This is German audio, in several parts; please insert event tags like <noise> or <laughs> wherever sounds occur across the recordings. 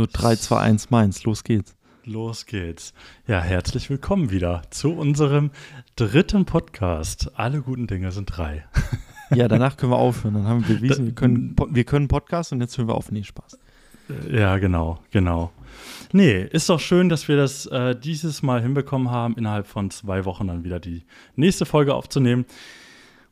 So 3, 2, 1, Mainz, los geht's. Los geht's. Ja, herzlich willkommen wieder zu unserem dritten Podcast. Alle guten Dinge sind drei. <laughs> Ja, danach können wir aufhören. Dann haben wir bewiesen, wir können, wir können Podcast und jetzt hören wir auf. Nee, Spaß. Ja, genau, genau. Nee, ist doch schön, dass wir das äh, dieses Mal hinbekommen haben, innerhalb von zwei Wochen dann wieder die nächste Folge aufzunehmen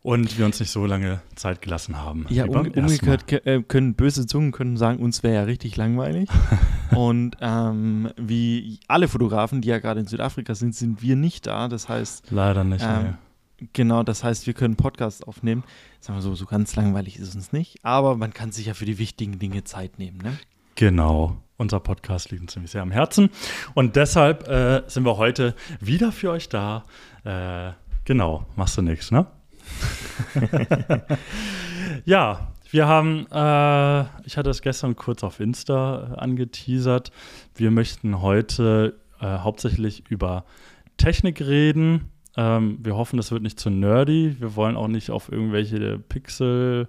und wir uns nicht so lange Zeit gelassen haben. Ja, um, umgekehrt äh, können böse Zungen können sagen, uns wäre ja richtig langweilig. <laughs> und ähm, wie alle Fotografen, die ja gerade in Südafrika sind, sind wir nicht da. Das heißt. Leider nicht. Ähm, nee. Genau, das heißt, wir können Podcast aufnehmen. Sagen wir so, so ganz langweilig ist es uns nicht, aber man kann sich ja für die wichtigen Dinge Zeit nehmen, ne? Genau. Unser Podcast liegt uns ziemlich sehr am Herzen. Und deshalb äh, sind wir heute wieder für euch da. Äh, genau, machst du nichts, ne? <laughs> ja, wir haben, äh, ich hatte es gestern kurz auf Insta äh, angeteasert. Wir möchten heute äh, hauptsächlich über Technik reden ähm, wir hoffen, das wird nicht zu nerdy. Wir wollen auch nicht auf irgendwelche Pixel-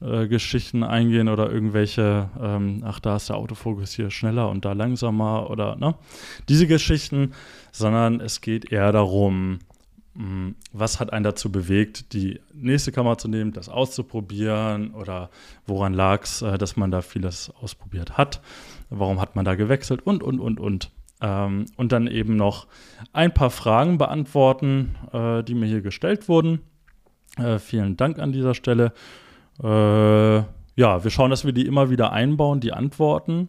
äh, Geschichten eingehen oder irgendwelche, ähm, ach, da ist der Autofokus hier schneller und da langsamer oder ne? Diese Geschichten, sondern es geht eher darum, was hat einen dazu bewegt, die nächste Kamera zu nehmen, das auszuprobieren oder woran lag es, äh, dass man da vieles ausprobiert hat, warum hat man da gewechselt und, und, und, und. Ähm, und dann eben noch ein paar Fragen beantworten, äh, die mir hier gestellt wurden. Äh, vielen Dank an dieser Stelle. Äh, ja, wir schauen, dass wir die immer wieder einbauen, die Antworten.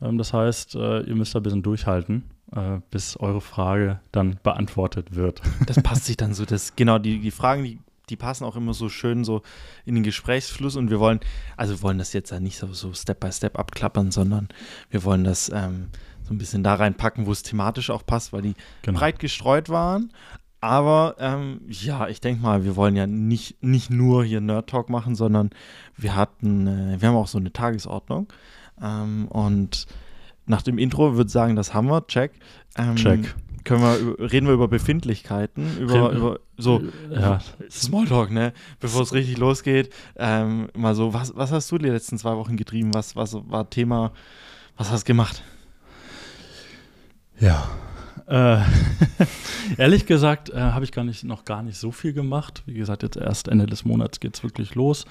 Ähm, das heißt, äh, ihr müsst da ein bisschen durchhalten, äh, bis eure Frage dann beantwortet wird. <laughs> Das passt sich dann so, das, genau, die, die Fragen, die die passen auch immer so schön so in den Gesprächsfluss und wir wollen, also wir wollen das jetzt ja nicht so, so Step by Step abklappern, sondern wir wollen das ähm, so ein bisschen da reinpacken, wo es thematisch auch passt, weil die genau. breit gestreut waren. Aber ähm, ja, ich denke mal, wir wollen ja nicht, nicht nur hier Nerd Talk machen, sondern wir hatten, äh, wir haben auch so eine Tagesordnung. Ähm, und nach dem Intro würde ich sagen, das haben wir, check. Ähm, check. Können wir, reden wir über Befindlichkeiten, über, über so ja. Smalltalk, ne? Bevor es richtig losgeht. Ähm, mal so, was, was hast du die letzten zwei Wochen getrieben? Was, was war Thema? Was hast du gemacht? Ja. Äh, <laughs> ehrlich gesagt äh, habe ich gar nicht, noch gar nicht so viel gemacht. Wie gesagt, jetzt erst Ende des Monats geht es wirklich los.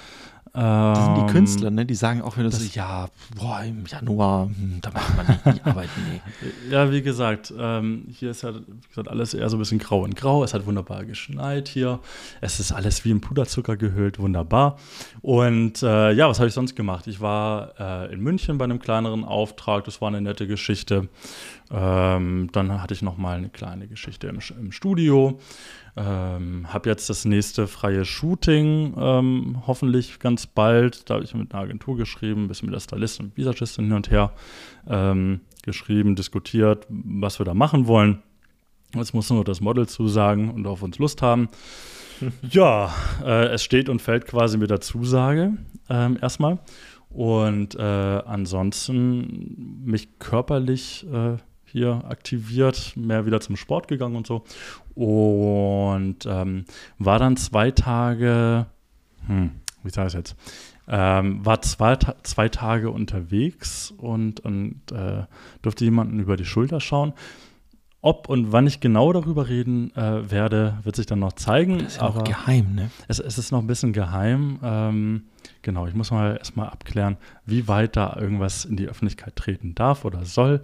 Das sind die ähm, Künstler, ne? Die sagen auch wieder so, ja, boah, im Januar, hm, da macht man nicht die <laughs> Arbeit, nee. Ja, wie gesagt, ähm, hier ist ja wie gesagt, alles eher so ein bisschen grau und grau. Es hat wunderbar geschneit hier. Es ist alles wie im Puderzucker gehüllt, wunderbar. Und äh, ja, was habe ich sonst gemacht? Ich war äh, in München bei einem kleineren Auftrag. Das war eine nette Geschichte. Ähm, dann hatte ich noch mal eine kleine Geschichte im, im Studio. Ähm, habe jetzt das nächste freie Shooting, ähm, hoffentlich ganz bald. Da habe ich mit einer Agentur geschrieben, ein bisschen mit der Stylistin und Visagistin hin und her ähm, geschrieben, diskutiert, was wir da machen wollen. Jetzt muss nur das Model zusagen und auf uns Lust haben. <laughs> ja, äh, es steht und fällt quasi mit der Zusage ähm, erstmal. Und äh, ansonsten mich körperlich äh, hier aktiviert, mehr wieder zum Sport gegangen und so. Und ähm, war dann zwei Tage, hm, wie sage ich jetzt? Ähm, war zwei, zwei Tage unterwegs und, und äh, durfte jemanden über die Schulter schauen. Ob und wann ich genau darüber reden äh, werde, wird sich dann noch zeigen. Das ist ja auch geheim, ne? Es, es, ist noch ein bisschen geheim. Ähm, genau, ich muss mal erstmal abklären, wie weit da irgendwas in die Öffentlichkeit treten darf oder soll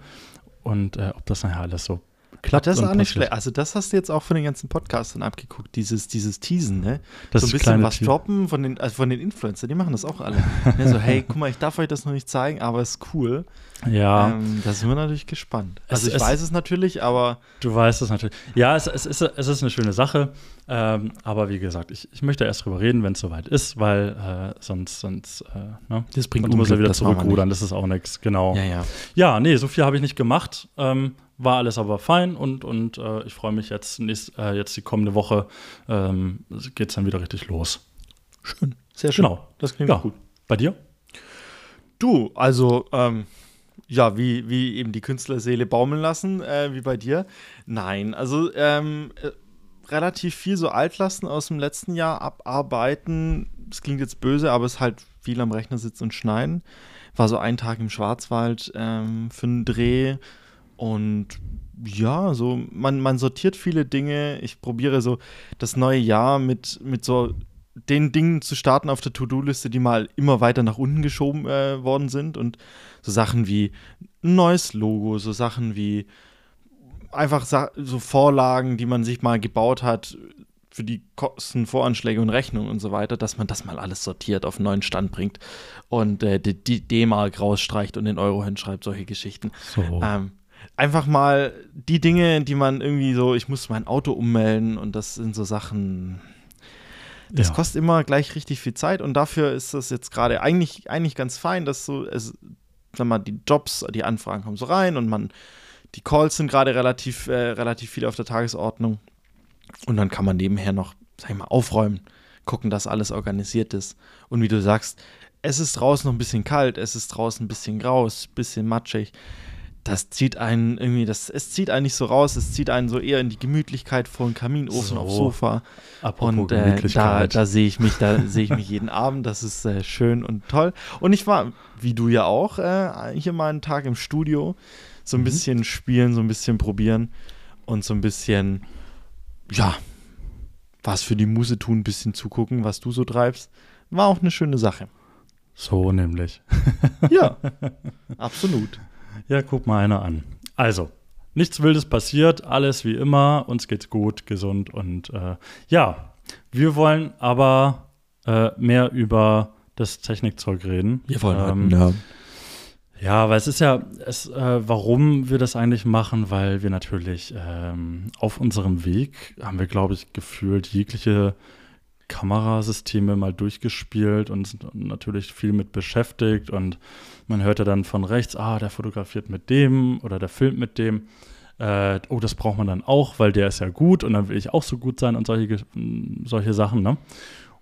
und äh, ob das nachher alles so klappt. das ist auch nicht schlecht. Also, das hast du jetzt auch von den ganzen Podcastern abgeguckt, dieses, dieses Teasen, ne? Das so ein bisschen was droppen von den, also von den Influencern, die machen das auch alle. <laughs> ne? So, hey, guck mal, ich darf euch das noch nicht zeigen, aber es ist cool. Ja. Ähm, da sind wir natürlich gespannt. Also, es, ich es, weiß es natürlich, aber. Du weißt es natürlich. Ja, es, es, ist, es ist eine schöne Sache. Ähm, aber wie gesagt, ich, ich möchte erst drüber reden, wenn es soweit ist, weil äh, sonst, sonst äh, ne? das bringt du musst ja wieder zurückrudern, das ist auch nichts, genau. Ja, ja. Ja, nee, so viel habe ich nicht gemacht. Ähm, war alles aber fein und, und äh, ich freue mich jetzt, nächst, äh, jetzt die kommende Woche ähm, geht es dann wieder richtig los. Schön, sehr schön. Genau, das klingt ja. gut. Bei dir? Du, also, ähm, ja, wie, wie eben die Künstlerseele baumeln lassen, äh, wie bei dir. Nein, also ähm, äh, relativ viel so Altlasten aus dem letzten Jahr abarbeiten. Das klingt jetzt böse, aber es ist halt viel am Rechner sitzen und schneiden. war so ein Tag im Schwarzwald ähm, für einen Dreh und ja, so man, man sortiert viele Dinge. Ich probiere so das neue Jahr mit, mit so den Dingen zu starten auf der To-Do-Liste, die mal immer weiter nach unten geschoben äh, worden sind und so Sachen wie ein neues Logo, so Sachen wie einfach so Vorlagen, die man sich mal gebaut hat für die Kosten, Voranschläge und Rechnungen und so weiter, dass man das mal alles sortiert, auf einen neuen Stand bringt und äh, die D-Mark rausstreicht und den Euro hinschreibt, solche Geschichten. So. Ähm, einfach mal die Dinge, die man irgendwie so, ich muss mein Auto ummelden und das sind so Sachen, das ja. kostet immer gleich richtig viel Zeit und dafür ist das jetzt gerade eigentlich, eigentlich ganz fein, dass so, es, wenn man die Jobs, die Anfragen kommen so rein und man, die Calls sind gerade relativ, äh, relativ viel auf der Tagesordnung und dann kann man nebenher noch, sag ich mal, aufräumen, gucken, dass alles organisiert ist. Und wie du sagst, es ist draußen noch ein bisschen kalt, es ist draußen ein bisschen grau, ein bisschen matschig das zieht einen irgendwie, das, es zieht einen nicht so raus, es zieht einen so eher in die Gemütlichkeit vor dem Kaminofen so. aufs Sofa. Apropos und äh, da, da sehe ich mich, da sehe ich mich jeden <laughs> Abend, das ist äh, schön und toll. Und ich war, wie du ja auch, äh, hier mal einen Tag im Studio, so ein mhm. bisschen spielen, so ein bisschen probieren und so ein bisschen, ja, was für die Muse tun, ein bisschen zugucken, was du so treibst. War auch eine schöne Sache. So nämlich. ja, <laughs> absolut. Ja, guck mal einer an. Also, nichts Wildes passiert, alles wie immer, uns geht's gut, gesund und äh, ja, wir wollen aber äh, mehr über das Technikzeug reden. Wir wollen ähm, ja. Ja, weil es ist ja, es, äh, warum wir das eigentlich machen, weil wir natürlich ähm, auf unserem Weg haben wir, glaube ich, gefühlt jegliche Kamerasysteme mal durchgespielt und natürlich viel mit beschäftigt und man hörte dann von rechts, ah, der fotografiert mit dem oder der filmt mit dem. Äh, oh, das braucht man dann auch, weil der ist ja gut und dann will ich auch so gut sein und solche, solche Sachen. Ne?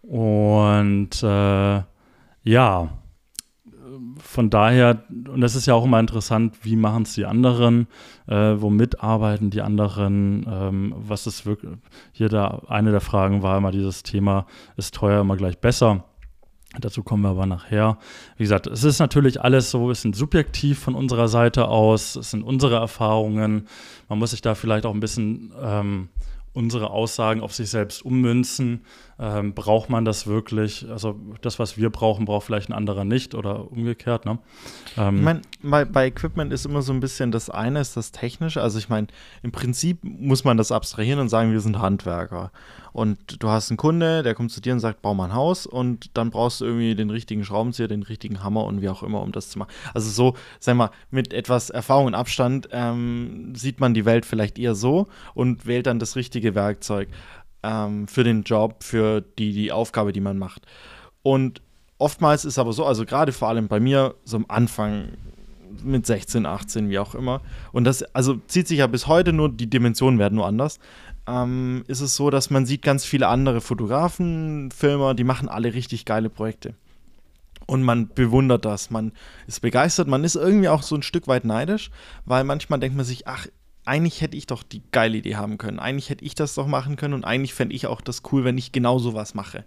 Und äh, ja, von daher, und das ist ja auch immer interessant, wie machen es die anderen, äh, womit arbeiten die anderen, ähm, was ist wirklich, hier da, eine der Fragen war immer dieses Thema, ist teuer immer gleich besser? Dazu kommen wir aber nachher. Wie gesagt, es ist natürlich alles so ein bisschen subjektiv von unserer Seite aus. Es sind unsere Erfahrungen. Man muss sich da vielleicht auch ein bisschen ähm, unsere Aussagen auf sich selbst ummünzen. Ähm, braucht man das wirklich? Also das, was wir brauchen, braucht vielleicht ein anderer nicht oder umgekehrt. Ne? Ähm, ich meine, bei, bei, Equipment ist immer so ein bisschen das eine ist das Technische. Also ich meine, im Prinzip muss man das abstrahieren und sagen, wir sind Handwerker. Und du hast einen Kunde, der kommt zu dir und sagt, bau mal ein Haus und dann brauchst du irgendwie den richtigen Schraubenzieher, den richtigen Hammer und wie auch immer, um das zu machen. Also so, sag mal, mit etwas Erfahrung und Abstand ähm, sieht man die Welt vielleicht eher so und wählt dann das richtige Werkzeug ähm, für den Job, für die, die Aufgabe, die man macht. Und oftmals ist aber so, also gerade vor allem bei mir, so am Anfang mit 16, 18, wie auch immer. Und das also zieht sich ja bis heute nur, die Dimensionen werden nur anders ähm, ist es so, dass man sieht ganz viele andere Fotografen, Filmer, die machen alle richtig geile Projekte. Und man bewundert das, man ist begeistert, man ist irgendwie auch so ein Stück weit neidisch, weil manchmal denkt man sich, ach, eigentlich hätte ich doch die geile Idee haben können, eigentlich hätte ich das doch machen können und eigentlich fände ich auch das cool, wenn ich genau sowas mache.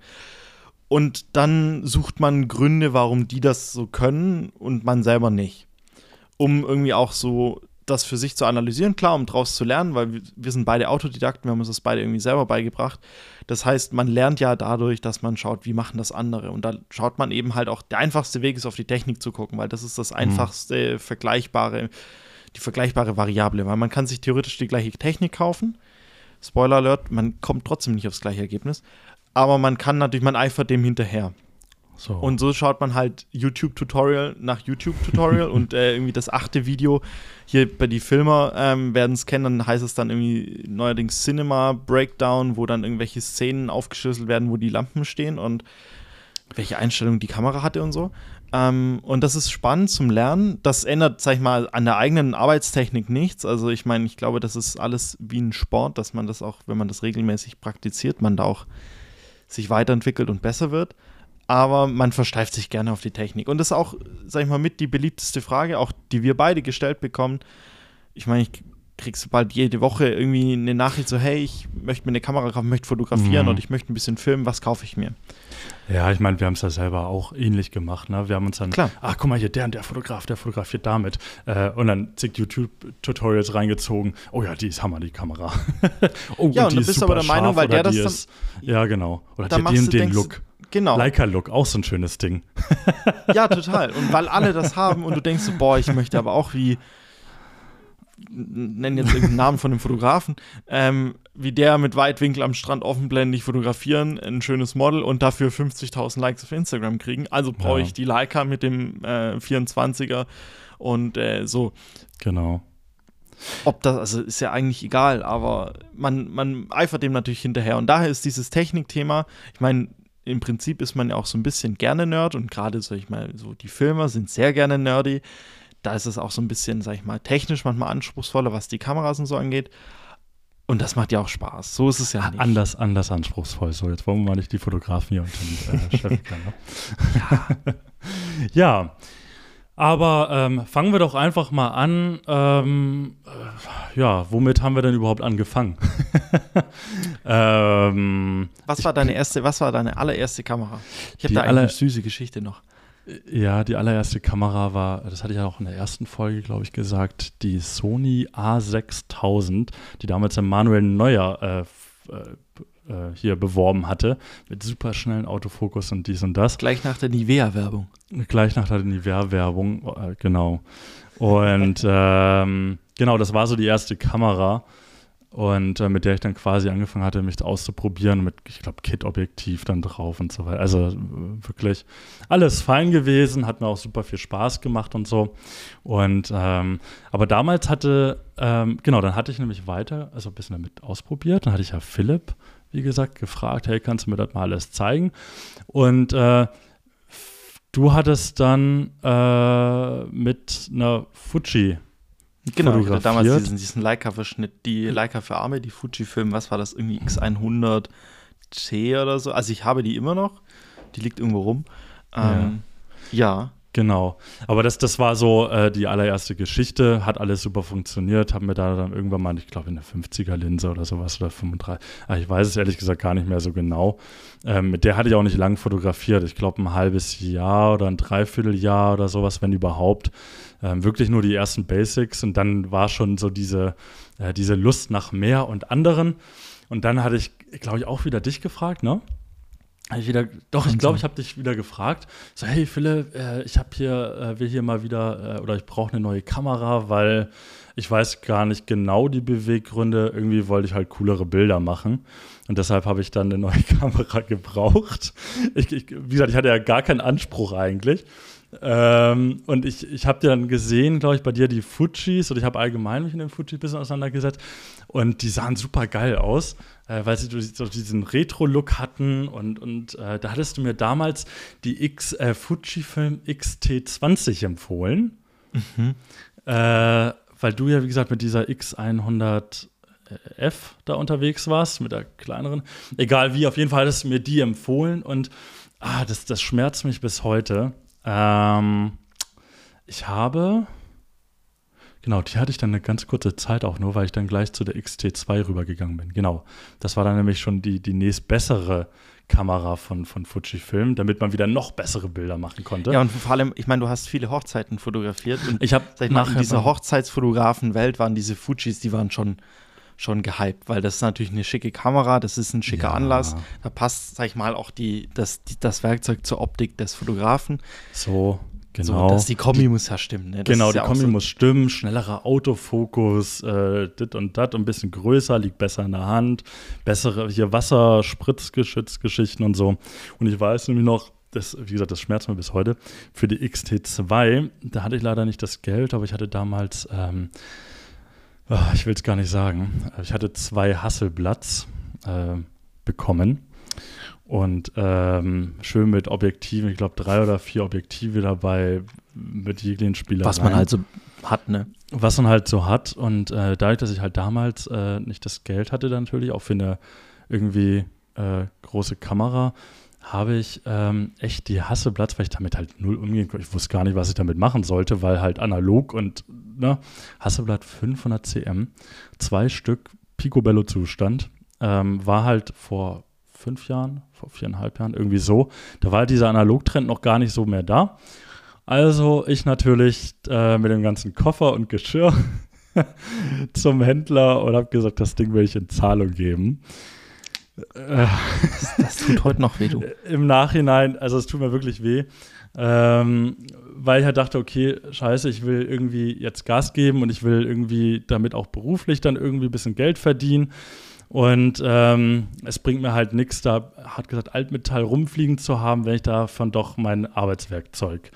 Und dann sucht man Gründe, warum die das so können und man selber nicht. Um irgendwie auch so das für sich zu analysieren, klar, um daraus zu lernen, weil wir, wir, sind beide Autodidakten, wir haben uns das beide irgendwie selber beigebracht. Das heißt, man lernt ja dadurch, dass man schaut, wie machen das andere. Und da schaut man eben halt auch, der einfachste Weg ist, auf die Technik zu gucken, weil das ist das mhm. einfachste, mhm. vergleichbare, die vergleichbare Variable, weil man kann sich theoretisch die gleiche Technik kaufen. Spoiler Alert, man kommt trotzdem nicht aufs gleiche Ergebnis. Aber man kann natürlich, man eifert dem hinterher. So. Und so schaut man halt YouTube-Tutorial nach YouTube-Tutorial <laughs> und äh, irgendwie das achte Video hier bei die Filmer ähm, werden es kennen, dann heißt es dann irgendwie neuerdings Cinema Breakdown, wo dann irgendwelche Szenen aufgeschlüsselt werden, wo die Lampen stehen und welche Einstellung die Kamera hatte und so. Ähm, und das ist spannend zum Lernen. Das ändert, sag ich mal, an der eigenen Arbeitstechnik nichts. Also ich meine, ich glaube, das ist alles wie ein Sport, dass man das auch, wenn man das regelmäßig praktiziert, man da auch sich weiterentwickelt und besser wird aber man versteift sich gerne auf die Technik. Und das ist auch, sag ich mal, mit die beliebteste Frage, auch die wir beide gestellt bekommen. Ich meine, ich kriegst bald jede Woche irgendwie eine Nachricht so, hey, ich möchte mir eine Kamera kaufen, möchte fotografieren Mhm. und ich möchte ein bisschen filmen, was kaufe ich mir? Ja, ich meine, wir haben es ja selber auch ähnlich gemacht. Ne? Wir haben uns dann, Klar. ach, guck mal hier, der und der Fotograf, der fotografiert damit. Äh, und dann zig YouTube-Tutorials reingezogen. Oh ja, die ist Hammer, die Kamera. <laughs> oh, Ja, und die du ist bist aber der Meinung, weil der das dann- ist, Ja, genau. Oder machst den, den denkst, Look. Genau. Leica-Look, auch so ein schönes Ding. <laughs> Ja, total. Und weil alle das haben und du denkst so, boah, ich möchte aber auch wie, nennen jetzt irgendeinen Namen von dem Fotografen, ähm, wie der mit Weitwinkel am Strand offenblendig fotografieren, ein schönes Model und dafür 50.000 Likes auf Instagram kriegen. Also brauche Ja. ich die Leica mit dem äh, 24er und äh, so. Genau. Ob das, also ist ja eigentlich egal, aber man, man eifert dem natürlich hinterher. Und daher ist dieses Technikthema, ich meine, im Prinzip ist man ja auch so ein bisschen gerne Nerd und gerade, sag ich mal, so die Filmer sind sehr gerne nerdy. Da ist es auch so ein bisschen, sag ich mal, technisch manchmal anspruchsvoller, was die Kameras und so angeht. Und das macht ja auch Spaß. So ist es ja nicht. Anders, anders anspruchsvoll. So, jetzt wollen wir mal nicht die Fotografen hier unter den äh, <laughs> Chef ne? <laughs> ja. Aber ähm, fangen wir doch einfach mal an. Ähm, äh, ja, womit haben wir denn überhaupt angefangen? <laughs> ähm, Was war deine erste, was war deine allererste Kamera? Ich habe da eine süße Geschichte noch. Ja, die allererste Kamera war, das hatte ich ja auch in der ersten Folge, glaube ich, gesagt, die Sony A6000, die damals Manuel Neuer äh, äh, äh, hier beworben hatte, mit super schnellen Autofokus und dies und das. Gleich nach der Nivea-Werbung. Gleich nach der Nivea-Werbung, äh, genau. Und <laughs> ähm, genau, das war so die erste Kamera. Und äh, mit der ich dann quasi angefangen hatte, mich auszuprobieren, mit, ich glaube, Kit-Objektiv dann drauf und so weiter. Also äh, wirklich alles fein gewesen, hat mir auch super viel Spaß gemacht und so. Und ähm, aber damals hatte, ähm, genau, dann hatte ich nämlich weiter, also ein bisschen damit ausprobiert. Dann hatte ich ja Philipp, wie gesagt, gefragt, hey, kannst du mir das mal alles zeigen? Und äh, du hattest dann äh, mit einer Fuji Genau, ich hatte damals fotografiert. diesen, diesen Leica-Verschnitt, die Leica für Arme, die Fuji-Film, was war das, irgendwie X100C oder so. Also ich habe die immer noch, die liegt irgendwo rum. Ähm, ja. Genau. Aber das, das war so äh, die allererste Geschichte, hat alles super funktioniert, haben mir da dann irgendwann mal, ich glaube, eine 50er-Linse oder sowas oder 35. Ah, ich weiß es ehrlich gesagt gar nicht mehr so genau. Ähm, mit der hatte ich auch nicht lang fotografiert. Ich glaube, ein halbes Jahr oder ein Dreivierteljahr oder sowas, wenn überhaupt. Ähm, wirklich nur die ersten Basics und dann war schon so diese, äh, diese Lust nach mehr und anderen. Und dann hatte ich, glaube ich, auch wieder dich gefragt, ne? Ich wieder, doch, ich glaube, ich habe dich wieder gefragt. So, hey Philipp, äh, ich habe hier, äh, will hier mal wieder, äh, oder ich brauche eine neue Kamera, weil ich weiß gar nicht genau die Beweggründe. Irgendwie wollte ich halt coolere Bilder machen. Und deshalb habe ich dann eine neue <laughs> Kamera gebraucht. Ich, ich, wie gesagt, ich hatte ja gar keinen Anspruch eigentlich. Ähm, und ich, ich habe dann gesehen, glaube ich, bei dir die Fujis, oder ich habe allgemein mich in den Fuji ein bisschen auseinandergesetzt. Und die sahen super geil aus, äh, weil sie so diesen Retro-Look hatten. Und, und äh, da hattest du mir damals die X, äh, Fujifilm XT20 empfohlen. Äh, weil du ja, wie gesagt, mit dieser X100 F da unterwegs warst, mit der kleineren. Egal wie, auf jeden Fall hattest du mir die empfohlen und ah, das, das schmerzt mich bis heute. Ähm, ich habe, genau, die hatte ich dann eine ganz kurze Zeit auch nur, weil ich dann gleich zu der XT2 rübergegangen bin. Genau, das war dann nämlich schon die, die nächst bessere Kamera von, von Fujifilm, damit man wieder noch bessere Bilder machen konnte. Ja, und vor allem, ich meine, du hast viele Hochzeiten fotografiert und ich habe nachher dieser Hochzeitsfotografen-Welt waren diese Fujis, die waren schon, schon gehypt, weil das ist natürlich eine schicke Kamera, das ist ein schicker Ja. Anlass. Da passt, sag ich mal, auch die, das, die, das Werkzeug zur Optik des Fotografen. so, genau. So, dass die Kombi muss ja stimmen. Ne? Genau, die ja Kombi so, muss stimmen, schnellerer Autofokus, äh, dit und dat, ein bisschen größer, liegt besser in der Hand, bessere hier Wasserspritzgeschützgeschichten und so. Und ich weiß nämlich noch, das, wie gesagt, das schmerzt mir bis heute, für die XT2, da hatte ich leider nicht das Geld, aber ich hatte damals, ähm, ich will es gar nicht sagen, ich hatte zwei Hasselblatts äh, bekommen. Und ähm, schön mit Objektiven, ich glaube drei oder vier Objektive dabei, mit jeglichen Spielereien. was man halt so hat, ne? Was man halt so hat. Und äh, dadurch, dass ich halt damals äh, nicht das Geld hatte, dann natürlich auch für eine irgendwie äh, große Kamera, habe ich ähm, echt die Hasselblatts, weil ich damit halt null umgehen konnte. Ich wusste gar nicht, was ich damit machen sollte, weil halt analog und ne, Hasselblatt 500 cm, zwei Stück Picobello-Zustand, ähm, war halt vor fünf Jahren, vor viereinhalb Jahren, irgendwie so. Da war dieser Analogtrend noch gar nicht so mehr da. Also ich natürlich äh, mit dem ganzen Koffer und Geschirr <laughs> zum Händler und habe gesagt, das Ding will ich in Zahlung geben. Das, tut heute noch weh, du. Im Nachhinein, also es tut mir wirklich weh, ähm, weil ich halt dachte, okay, scheiße, ich will irgendwie jetzt Gas geben und ich will irgendwie damit auch beruflich dann irgendwie ein bisschen Geld verdienen. Und ähm, es bringt mir halt nichts, da hat gesagt, Altmetall rumfliegen zu haben, wenn ich davon doch mein Arbeitswerkzeug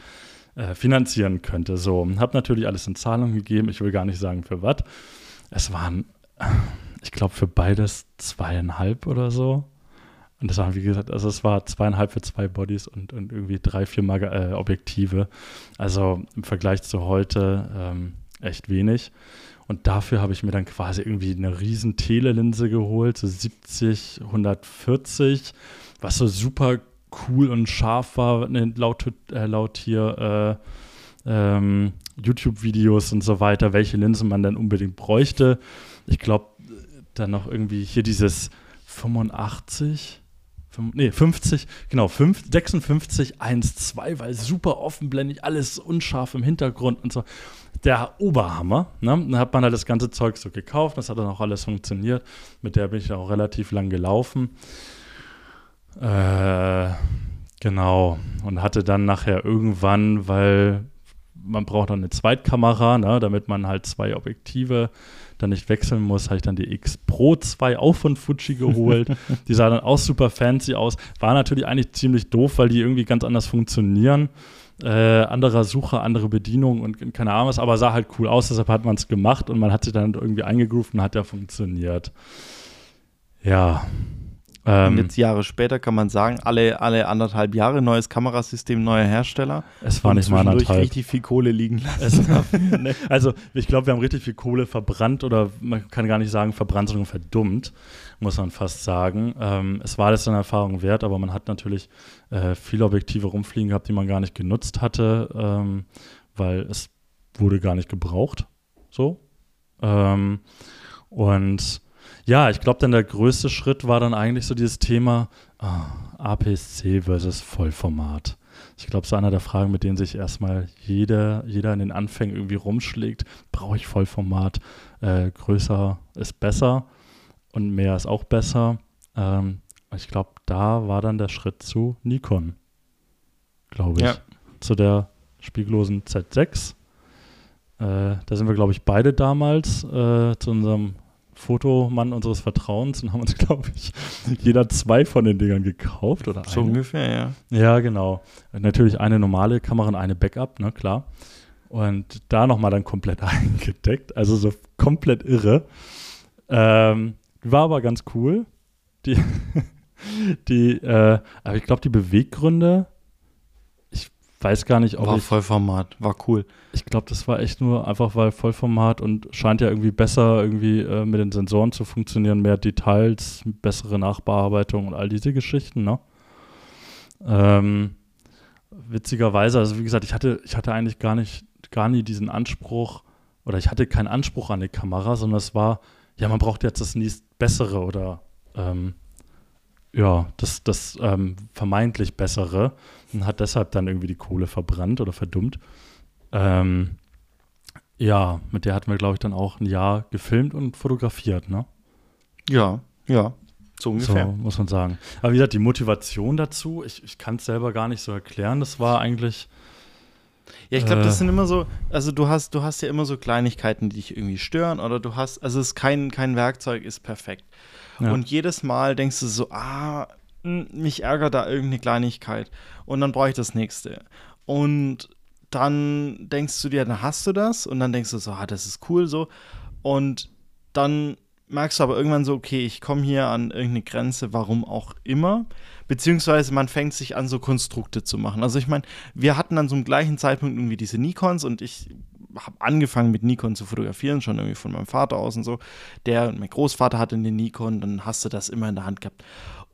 äh, finanzieren könnte. So, habe natürlich alles in Zahlung gegeben. Ich will gar nicht sagen für was. Es waren, ich glaube, für beides zweieinhalb oder so. Und das war, wie gesagt, also es war zweieinhalb für zwei Bodies und, und irgendwie drei, vier Mag äh, Objektive. Also im Vergleich zu heute ähm, echt wenig. Und dafür habe ich mir dann quasi irgendwie eine riesen Telelinse geholt, so 70, 140, was so super cool und scharf war, ne, laut, äh, laut hier äh, ähm, YouTube-Videos und so weiter, welche Linse man dann unbedingt bräuchte. Ich glaube, dann noch irgendwie hier dieses 85, nee, 50, genau, 5, 56, 1, 2, weil super offenblendig, alles unscharf im Hintergrund und so. Der Oberhammer, ne? Dann hat man halt das ganze Zeug so gekauft, das hat dann auch alles funktioniert. Mit der bin ich auch relativ lang gelaufen. Äh, genau. Und hatte dann nachher irgendwann, weil man braucht noch eine Zweitkamera, ne, damit man halt zwei Objektive dann nicht wechseln muss, habe ich dann die X Pro 2 auch von Fuji geholt. <laughs> die sah dann auch super fancy aus. War natürlich eigentlich ziemlich doof, weil die irgendwie ganz anders funktionieren. Äh, anderer Sucher, andere Bedienung und keine Ahnung was, aber sah halt cool aus, deshalb hat man es gemacht und man hat sich dann irgendwie eingegroovt und hat ja funktioniert. Ja, ähm, jetzt Jahre später kann man sagen, alle, alle anderthalb Jahre neues Kamerasystem, neuer Hersteller. Es war nicht mal anderthalb. richtig viel Kohle liegen lassen. <laughs> ne, also ich glaube, wir haben richtig viel Kohle verbrannt oder man kann gar nicht sagen verbrannt, sondern verdummt, muss man fast sagen. Ähm, es war das eine Erfahrung wert, aber man hat natürlich äh, viele Objektive rumfliegen gehabt, die man gar nicht genutzt hatte, ähm, weil es wurde gar nicht gebraucht. So. Ähm, und ja, ich glaube, dann der größte Schritt war dann eigentlich so dieses Thema ah, APS-C versus Vollformat. Ich glaube, so einer der Fragen, mit denen sich erstmal jeder, jeder in den Anfängen irgendwie rumschlägt. Brauche ich Vollformat? Äh, größer ist besser und mehr ist auch besser. Ähm, ich glaube, da war dann der Schritt zu Nikon, glaube ich. Ja. Zu der spiegellosen Z6. Äh, da sind wir, glaube ich, beide damals äh, zu unserem Fotomann unseres Vertrauens und haben uns, <laughs> glaube ich, jeder zwei von den Dingern gekauft oder So eine. ungefähr, ja. Ja, genau. Natürlich eine normale Kamera und eine Backup, ne, klar. Und da nochmal dann komplett <laughs> eingedeckt, also so komplett irre. Ähm, war aber ganz cool. Die, <laughs> die, äh, aber ich glaube, die Beweggründe weiß gar nicht, ob war ich, Vollformat, war cool. Ich glaube, das war echt nur einfach, weil Vollformat und scheint ja irgendwie besser irgendwie äh, mit den Sensoren zu funktionieren, mehr Details, bessere Nachbearbeitung und all diese Geschichten, ne? Ähm, witzigerweise, also wie gesagt, ich hatte, ich hatte eigentlich gar nicht, gar nie diesen Anspruch, oder ich hatte keinen Anspruch an die Kamera, sondern es war, ja, man braucht jetzt das nächst bessere oder ähm, ja, das, das ähm, vermeintlich bessere und hat deshalb dann irgendwie die Kohle verbrannt oder verdummt. Ähm, ja, mit der hatten wir, glaube ich, dann auch ein Jahr gefilmt und fotografiert, ne? Ja, ja, so ungefähr. So, muss man sagen. Aber wie gesagt, die Motivation dazu, ich, ich kann es selber gar nicht so erklären. Das war eigentlich. Ja, ich glaube, das äh, sind immer so, also du hast, du hast ja immer so Kleinigkeiten, die dich irgendwie stören, oder du hast, also es ist kein, kein Werkzeug ist perfekt. Ja. Und jedes Mal denkst du so, ah, hm, mich ärgert da irgendeine Kleinigkeit. Und dann brauche ich das nächste. Und dann denkst du dir, dann hast du das. Und dann denkst du so, ah, das ist cool so. Und dann merkst du aber irgendwann so, okay, ich komme hier an irgendeine Grenze, warum auch immer. Beziehungsweise man fängt sich an, so Konstrukte zu machen. Also ich meine, wir hatten dann so im gleichen Zeitpunkt irgendwie diese Nikons und ich habe angefangen mit Nikon zu fotografieren, schon irgendwie von meinem Vater aus und so. Der und mein Großvater hatte eine Nikon, dann hast du das immer in der Hand gehabt.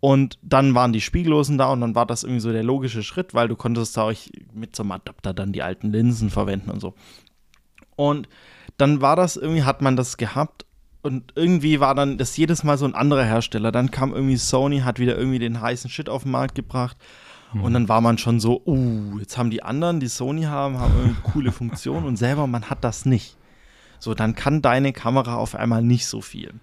Und dann waren die Spiegellosen da und dann war das irgendwie so der logische Schritt, weil du konntest da euch mit so einem Adapter dann die alten Linsen verwenden und so. Und dann war das irgendwie, hat man das gehabt und irgendwie war dann das jedes Mal so ein anderer Hersteller. Dann kam irgendwie Sony, hat wieder irgendwie den heißen Shit auf den Markt gebracht. Mhm. Und dann war man schon so, uh, jetzt haben die anderen, die Sony haben, haben eine coole Funktion und selber man hat das nicht. So, dann kann deine Kamera auf einmal nicht so viel.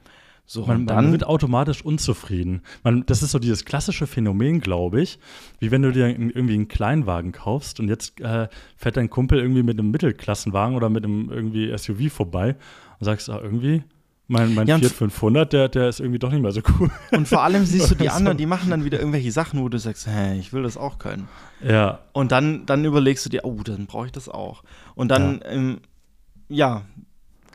So, man, dann, man wird automatisch unzufrieden. Man, das ist so dieses klassische Phänomen, glaube ich, wie wenn du dir irgendwie einen Kleinwagen kaufst und jetzt äh, fährt dein Kumpel irgendwie mit einem Mittelklassenwagen oder mit einem irgendwie SUV vorbei und sagst, ah, irgendwie, mein, mein ja, Fiat 500, der, der ist irgendwie doch nicht mehr so cool. Und vor allem siehst du <laughs> die anderen, die machen dann wieder irgendwelche Sachen, wo du sagst, hä, ich will das auch können. Ja. Und dann, dann überlegst du dir, oh, dann brauche ich das auch. Und dann, ja, ähm, ja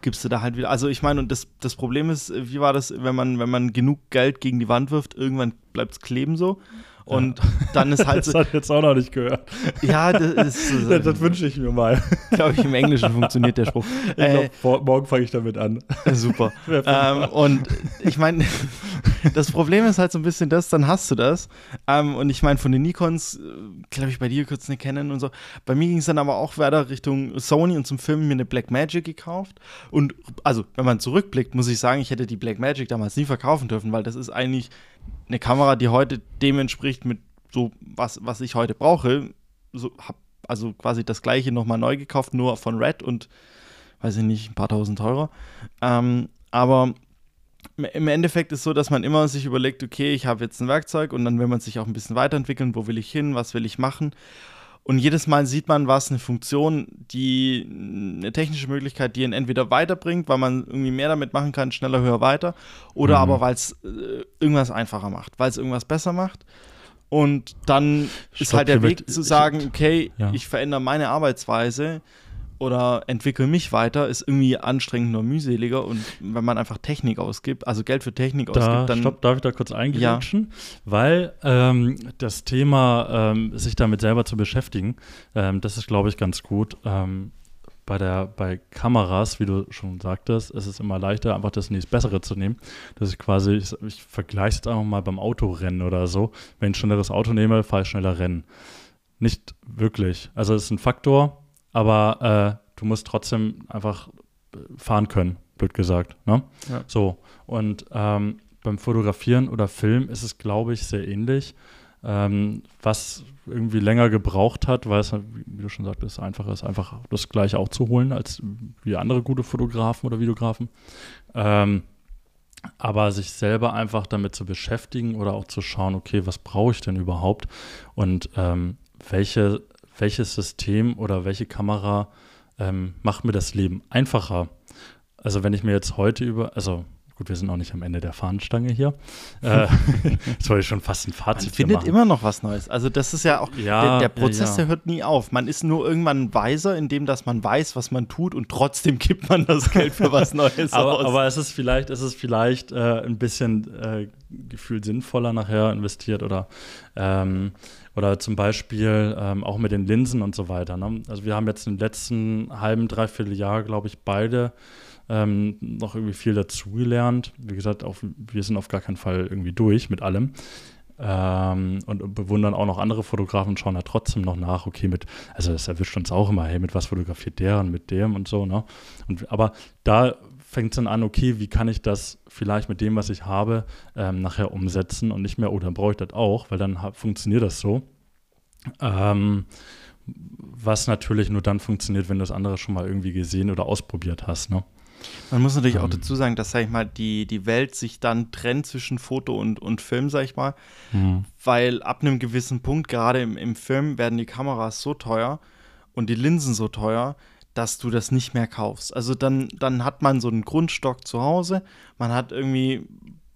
gibst du da halt wieder. Also ich meine, und das, das Problem ist, wie war das, wenn man, wenn man genug Geld gegen die Wand wirft, irgendwann bleibt es kleben so. Und ja. dann ist halt <laughs> so. Das hat jetzt auch noch nicht gehört. Ja, das <laughs> ist. das, das wünsche ich mir mal. <laughs> Glaube ich, im Englischen funktioniert der Spruch. Ich äh, glaub, morgen fange ich damit an. Super. ähm, und ich meine, das Problem ist halt so ein bisschen das, dann hast du das. Ähm, und ich meine, von den Nikons, äh, glaube ich, bei dir kurz eine Canon und so. Bei mir ging es dann aber auch weiter Richtung Sony und zum Filmen mir eine Black Magic gekauft. Und also, wenn man zurückblickt, muss ich sagen, ich hätte die Black Magic damals nie verkaufen dürfen, weil das ist eigentlich eine Kamera, die heute dem entspricht mit so was, was ich heute brauche. So hab also quasi das gleiche nochmal neu gekauft, nur von Red und weiß ich nicht, ein paar tausend teurer. Ähm, aber im Endeffekt ist so, dass man immer sich überlegt, okay, ich habe jetzt ein Werkzeug und dann will man sich auch ein bisschen weiterentwickeln, wo will ich hin, was will ich machen. Und jedes Mal sieht man was, eine Funktion, die eine technische Möglichkeit, die ihn entweder weiterbringt, weil man irgendwie mehr damit machen kann, schneller, höher, weiter, oder mhm. aber weil es äh, irgendwas einfacher macht, weil es irgendwas besser macht. Und dann Stopp, ist halt der Weg zu sagen, okay, ja. ich verändere meine Arbeitsweise oder entwickle mich weiter, ist irgendwie anstrengender, mühseliger und wenn man einfach Technik ausgibt, also Geld für Technik da, ausgibt, dann. Stopp, darf ich da kurz eingrätschen? Ja. Weil ähm, das Thema, ähm, sich damit selber zu beschäftigen, ähm, das ist, glaube ich, ganz gut. Ähm, bei, der, bei Kameras, wie du schon sagtest, ist es immer leichter, einfach das nächste Bessere zu nehmen. Das ist quasi, ich, ich vergleiche es jetzt einfach mal beim Autorennen oder so. Wenn ich ein schnelleres Auto nehme, fahre ich schneller Rennen. Nicht wirklich. Also es ist ein Faktor, aber äh, du musst trotzdem einfach fahren können, blöd gesagt. Ne? Ja. So, und ähm, beim Fotografieren oder Film ist es, glaube ich, sehr ähnlich. Ähm, was irgendwie länger gebraucht hat, weil es, wie du schon sagtest, einfacher ist, einfach das gleiche auch zu holen als wie andere gute Fotografen oder Videografen. Ähm, aber sich selber einfach damit zu beschäftigen oder auch zu schauen, okay, was brauche ich denn überhaupt und ähm, welche welches System oder welche Kamera ähm, macht mir das Leben einfacher. Also wenn ich mir jetzt heute über, also gut, wir sind auch nicht am Ende der Fahnenstange hier. <laughs> Äh, <laughs> jetzt wollte ich schon fast ein Fazit Man findet machen. immer noch was Neues. Also das ist ja auch, ja, der, der, Prozess, ja. der hört nie auf. Man ist nur irgendwann weiser, indem dass man weiß, was man tut und trotzdem <laughs> gibt man das Geld für was Neues aber, aus. Aber es ist vielleicht, es ist vielleicht äh, ein bisschen äh, gefühlt sinnvoller nachher investiert oder ähm, oder zum Beispiel ähm, auch mit den Linsen und so weiter. Ne? Also wir haben jetzt im letzten halben, dreiviertel Jahr, glaube ich, beide ähm, noch irgendwie viel dazugelernt. Wie gesagt, auf, wir sind auf gar keinen Fall irgendwie durch mit allem. Ähm, und bewundern auch noch andere Fotografen schauen da trotzdem noch nach, okay, mit, also das erwischt uns auch immer, hey, mit was fotografiert der und mit dem und so, ne? Und, aber da fängt es dann an, okay, wie kann ich das vielleicht mit dem, was ich habe, ähm, nachher umsetzen und nicht mehr, oh, dann brauche ich das auch, weil dann funktioniert das so. Ähm, was natürlich nur dann funktioniert, wenn du das andere schon mal irgendwie gesehen oder ausprobiert hast. Ne? Man muss natürlich ähm, auch dazu sagen, dass, sag ich mal, die, die Welt sich dann trennt zwischen Foto und, und Film, sag ich mal. Mhm. Weil ab einem gewissen Punkt, gerade im, im Film, werden die Kameras so teuer und die Linsen so teuer, dass du das nicht mehr kaufst. Also dann, dann hat man so einen Grundstock zu Hause, man hat irgendwie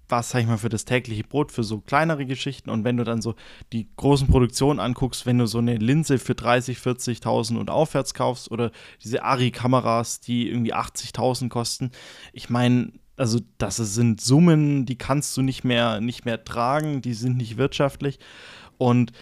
was, sag ich mal, für das tägliche Brot, für so kleinere Geschichten. Und wenn du dann so die großen Produktionen anguckst, wenn du so eine Linse für 30, 40.000 und aufwärts kaufst oder diese Ari-Kameras, die irgendwie 80.000 kosten, ich meine, also das sind Summen, die kannst du nicht mehr, nicht mehr tragen, die sind nicht wirtschaftlich. Und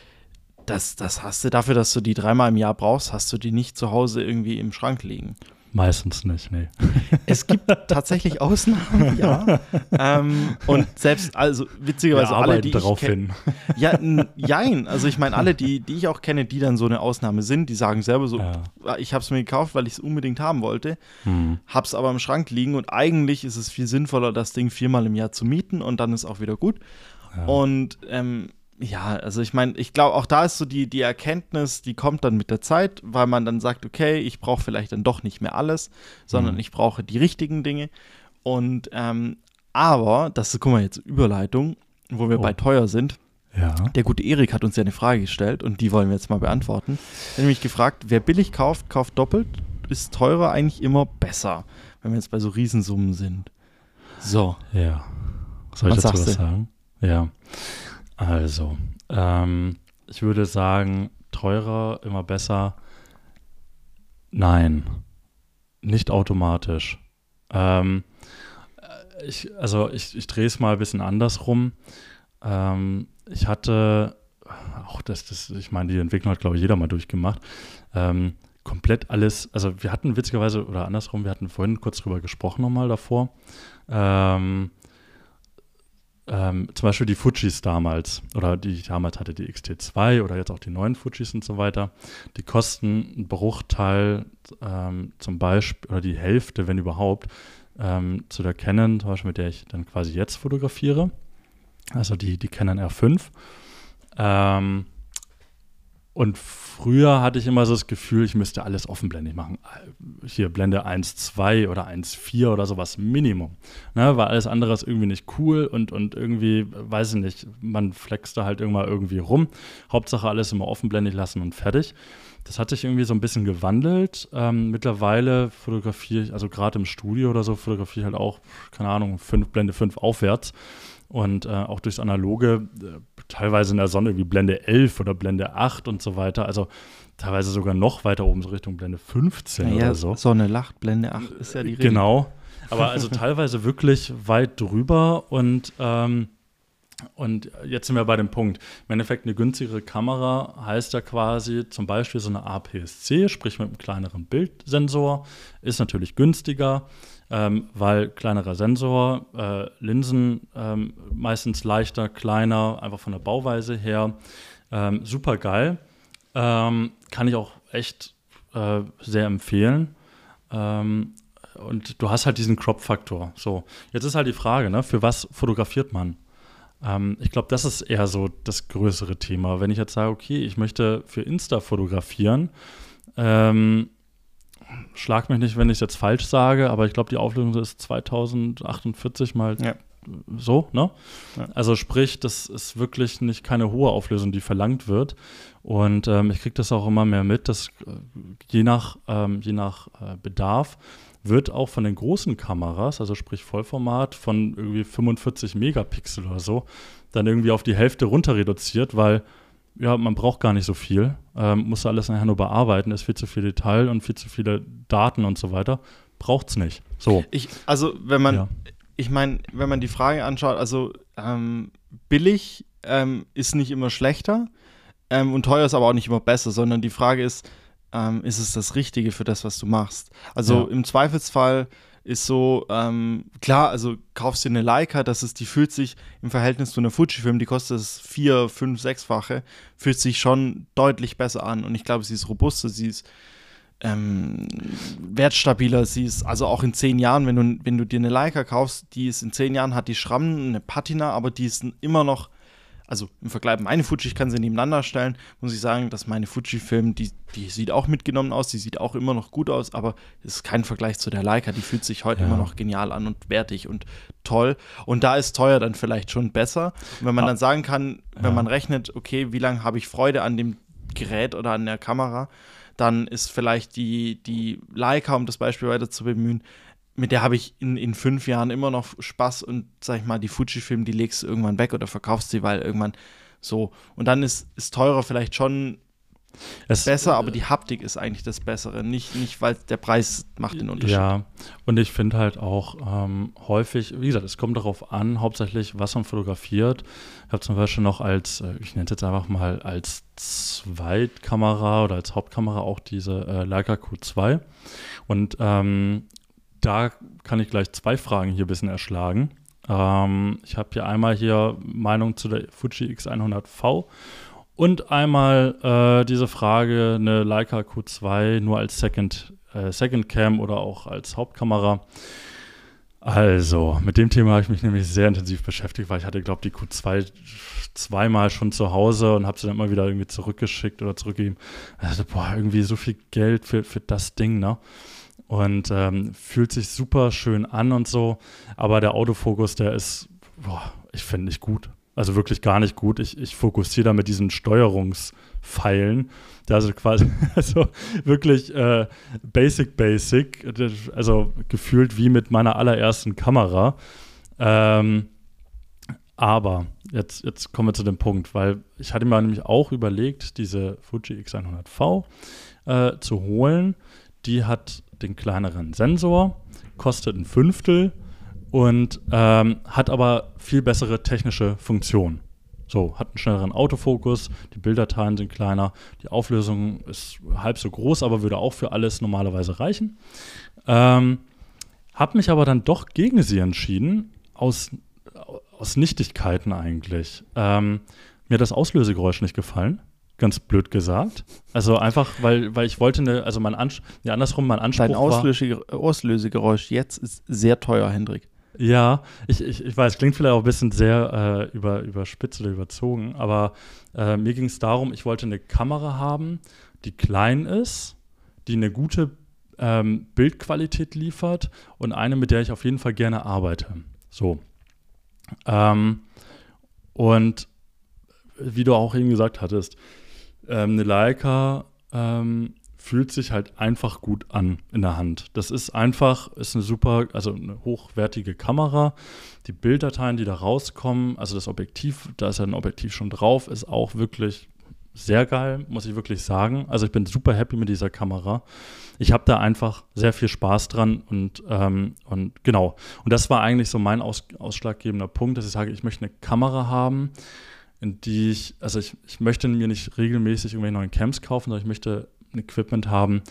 das, das hast du dafür, dass du die dreimal im Jahr brauchst, hast du die nicht zu Hause irgendwie im Schrank liegen. Meistens nicht, nee. <laughs> Es gibt tatsächlich Ausnahmen, <laughs> ja. ähm, und selbst, also witzigerweise Wir alle, arbeiten die darauf ich hin. <laughs> Ja, jein. Also ich meine, alle, die, die ich auch kenne, die dann so eine Ausnahme sind, die sagen selber so, Ja. "Ah, ich habe es mir gekauft, weil ich es unbedingt haben wollte, Hm. hab's aber im Schrank liegen und eigentlich ist es viel sinnvoller, das Ding viermal im Jahr zu mieten und dann ist auch wieder gut. Ja. Und ähm, ja, also ich meine, ich glaube, auch da ist so die, die Erkenntnis, die kommt dann mit der Zeit, weil man dann sagt, okay, ich brauche vielleicht dann doch nicht mehr alles, sondern Mhm. ich brauche die richtigen Dinge. Und ähm, aber, das ist, guck mal, jetzt Überleitung, wo wir Oh. bei teuer sind. ja. Der gute Erik hat uns ja eine Frage gestellt und die wollen wir jetzt mal beantworten. Er hat nämlich gefragt, wer billig kauft, kauft doppelt. Ist teurer eigentlich immer besser, wenn wir jetzt bei so Riesensummen sind? So, Ja. Soll ich Was dazu was sagen? Ja. Also, ähm, ich würde sagen, teurer, immer besser. Nein. Nicht automatisch. Ähm, äh, ich, also, ich, ich drehe es mal ein bisschen andersrum. Ähm, ich hatte, auch das, das, ich meine, die Entwicklung hat, glaube ich, jeder mal durchgemacht. Ähm, komplett alles, also wir hatten witzigerweise, oder andersrum, wir hatten vorhin kurz drüber gesprochen nochmal davor. Ähm, ähm, zum Beispiel die Fujis damals, oder die ich damals hatte, die XT2 oder jetzt auch die neuen Fujis und so weiter, die kosten einen Bruchteil ähm, zum Beispiel, oder die Hälfte, wenn überhaupt, ähm, zu der Canon, zum Beispiel mit der ich dann quasi jetzt fotografiere. Also die, die Canon R5. Und früher hatte ich immer so das Gefühl, ich müsste alles offenblendig machen. Hier Blende 1.2 oder 1.4 oder sowas Minimum. Ne, weil alles andere ist irgendwie nicht cool und, und irgendwie, weiß ich nicht, man flext da halt irgendwann irgendwie rum. Hauptsache alles immer offenblendig lassen und fertig. Das hat sich irgendwie so ein bisschen gewandelt. Ähm, mittlerweile fotografiere ich, also gerade im Studio oder so, fotografiere ich halt auch, keine Ahnung, fünf, Blende 5 aufwärts. Und äh, auch durchs Analoge, äh, teilweise in der Sonne wie Blende 11 oder Blende 8 und so weiter. Also teilweise sogar noch weiter oben, so Richtung Blende 15 naja, oder so. Sonne lacht, Blende 8 ist ja die Regel. Genau. Aber also <laughs> teilweise wirklich weit drüber und, ähm, und jetzt sind wir bei dem Punkt. Im Endeffekt eine günstigere Kamera heißt ja quasi zum Beispiel so eine APS-C, sprich mit einem kleineren Bildsensor, ist natürlich günstiger, ähm, weil kleinerer Sensor, äh, Linsen ähm, meistens leichter, kleiner, einfach von der Bauweise her. Ähm, super geil. Ähm, kann ich auch echt äh, sehr empfehlen. Ähm, und du hast halt diesen Crop-Faktor. So, jetzt ist halt die Frage, ne, für was fotografiert man? Ähm, ich glaube, das ist eher so das größere Thema. Wenn ich jetzt sage, okay, ich möchte für Insta fotografieren, ähm, schlag mich nicht, wenn ich es jetzt falsch sage, aber ich glaube, die Auflösung ist 2048 mal Ja. so, ne? Ja. Also sprich, das ist wirklich nicht keine hohe Auflösung, die verlangt wird. Und ähm, ich kriege das auch immer mehr mit, dass äh, je nach, ähm, je nach äh, Bedarf wird auch von den großen Kameras, also sprich Vollformat von irgendwie 45 Megapixel oder so, dann irgendwie auf die Hälfte runter reduziert, weil ja, man braucht gar nicht so viel, ähm, muss alles nachher nur bearbeiten, ist viel zu viel Detail und viel zu viele Daten und so weiter. Braucht's nicht. So. Ich, also, wenn man, Ja. ich meine, wenn man die Frage anschaut, also ähm, billig ähm, ist nicht immer schlechter ähm, und teuer ist aber auch nicht immer besser, sondern die Frage ist, ähm, ist es das Richtige für das, was du machst? Also Ja. im Zweifelsfall ist so, ähm, klar, also kaufst dir eine Leica, das ist, die fühlt sich im Verhältnis zu einer Fujifilm, die kostet das vier, fünf, sechsfache, fühlt sich schon deutlich besser an. Und ich glaube, sie ist robuster, sie ist ähm, wertstabiler, sie ist also auch in zehn Jahren, wenn du, wenn du dir eine Leica kaufst, die ist in zehn Jahren, hat die Schrammen, eine Patina, aber die ist immer noch, also im Vergleich meine Fuji, ich kann sie nebeneinander stellen, muss ich sagen, dass meine Fujifilm, die, die sieht auch mitgenommen aus, die sieht auch immer noch gut aus, aber es ist kein Vergleich zu der Leica, die fühlt sich heute Ja. immer noch genial an und wertig und toll. Und da ist teuer dann vielleicht schon besser. Und wenn man Ah. dann sagen kann, wenn Ja. man rechnet, okay, wie lange habe ich Freude an dem Gerät oder an der Kamera, dann ist vielleicht die, die Leica, um das Beispiel weiter zu bemühen, mit der habe ich in, in fünf Jahren immer noch Spaß und sag ich mal, die Fujifilm, die legst du irgendwann weg oder verkaufst sie, weil irgendwann so. Und dann ist, ist teurer vielleicht schon Es, Besser, aber die Haptik ist eigentlich das Bessere. Nicht, nicht weil der Preis macht den Unterschied. Ja, und ich finde halt auch ähm, häufig, wie gesagt, es kommt darauf an, hauptsächlich, was man fotografiert. Ich habe zum Beispiel noch als, äh, ich nenne es jetzt einfach mal als Zweitkamera oder als Hauptkamera auch diese äh, Leica Q2. Und ähm, da kann ich gleich zwei Fragen hier ein bisschen erschlagen. Ähm, ich habe hier einmal hier Meinung zu der Fuji X100V und einmal äh, diese Frage, eine Leica Q2 nur als Second, äh, Second Cam oder auch als Hauptkamera. Also, mit dem Thema habe ich mich nämlich sehr intensiv beschäftigt, weil ich hatte, glaube ich, die Q2 zweimal schon zu Hause und habe sie dann immer wieder irgendwie zurückgeschickt oder zurückgegeben. Also, boah, irgendwie so viel Geld für, für das Ding, ne? Und ähm, fühlt sich super schön an und so. Aber der Autofokus, der ist, boah, ich finde nicht gut. Also wirklich gar nicht gut. Ich, ich fokussiere da mit diesen Steuerungspfeilen. Da also quasi, <laughs> also wirklich äh, basic, basic. Also gefühlt wie mit meiner allerersten Kamera. Ähm, aber jetzt, jetzt kommen wir zu dem Punkt, weil ich hatte mir nämlich auch überlegt, diese Fuji X100V äh, zu holen. Die hat den kleineren Sensor, kostet ein Fünftel und ähm, hat aber viel bessere technische Funktionen. So, hat einen schnelleren Autofokus, die Bilddateien sind kleiner, die Auflösung ist halb so groß, aber würde auch für alles normalerweise reichen. Ähm, habe mich aber dann doch gegen sie entschieden, aus, aus Nichtigkeiten eigentlich. Ähm, mir hat das Auslösegeräusch nicht gefallen, ganz blöd gesagt. Also einfach, weil, weil ich wollte eine, also mein Anspruch, ja andersrum, mein Anspruch Dein Auslöse, Auslösegeräusch jetzt ist sehr teuer, Hendrik. Ja, ich, ich, ich weiß, klingt vielleicht auch ein bisschen sehr äh, über, überspitzt oder überzogen, aber äh, mir ging es darum, ich wollte eine Kamera haben, die klein ist, die eine gute ähm, Bildqualität liefert und eine, mit der ich auf jeden Fall gerne arbeite. So. Ähm, und wie du auch eben gesagt hattest, ähm, eine Leica ähm, fühlt sich halt einfach gut an in der Hand. Das ist einfach, ist eine super, also eine hochwertige Kamera. Die Bilddateien, die da rauskommen, also das Objektiv, da ist ja ein Objektiv schon drauf, ist auch wirklich sehr geil, muss ich wirklich sagen. Also ich bin super happy mit dieser Kamera. Ich habe da einfach sehr viel Spaß dran und, ähm, und genau. Und das war eigentlich so mein aus, ausschlaggebender Punkt, dass ich sage, ich möchte eine Kamera haben, in die ich, also ich, ich möchte mir nicht regelmäßig irgendwelche neuen Cams kaufen, sondern ich möchte ein Equipment haben,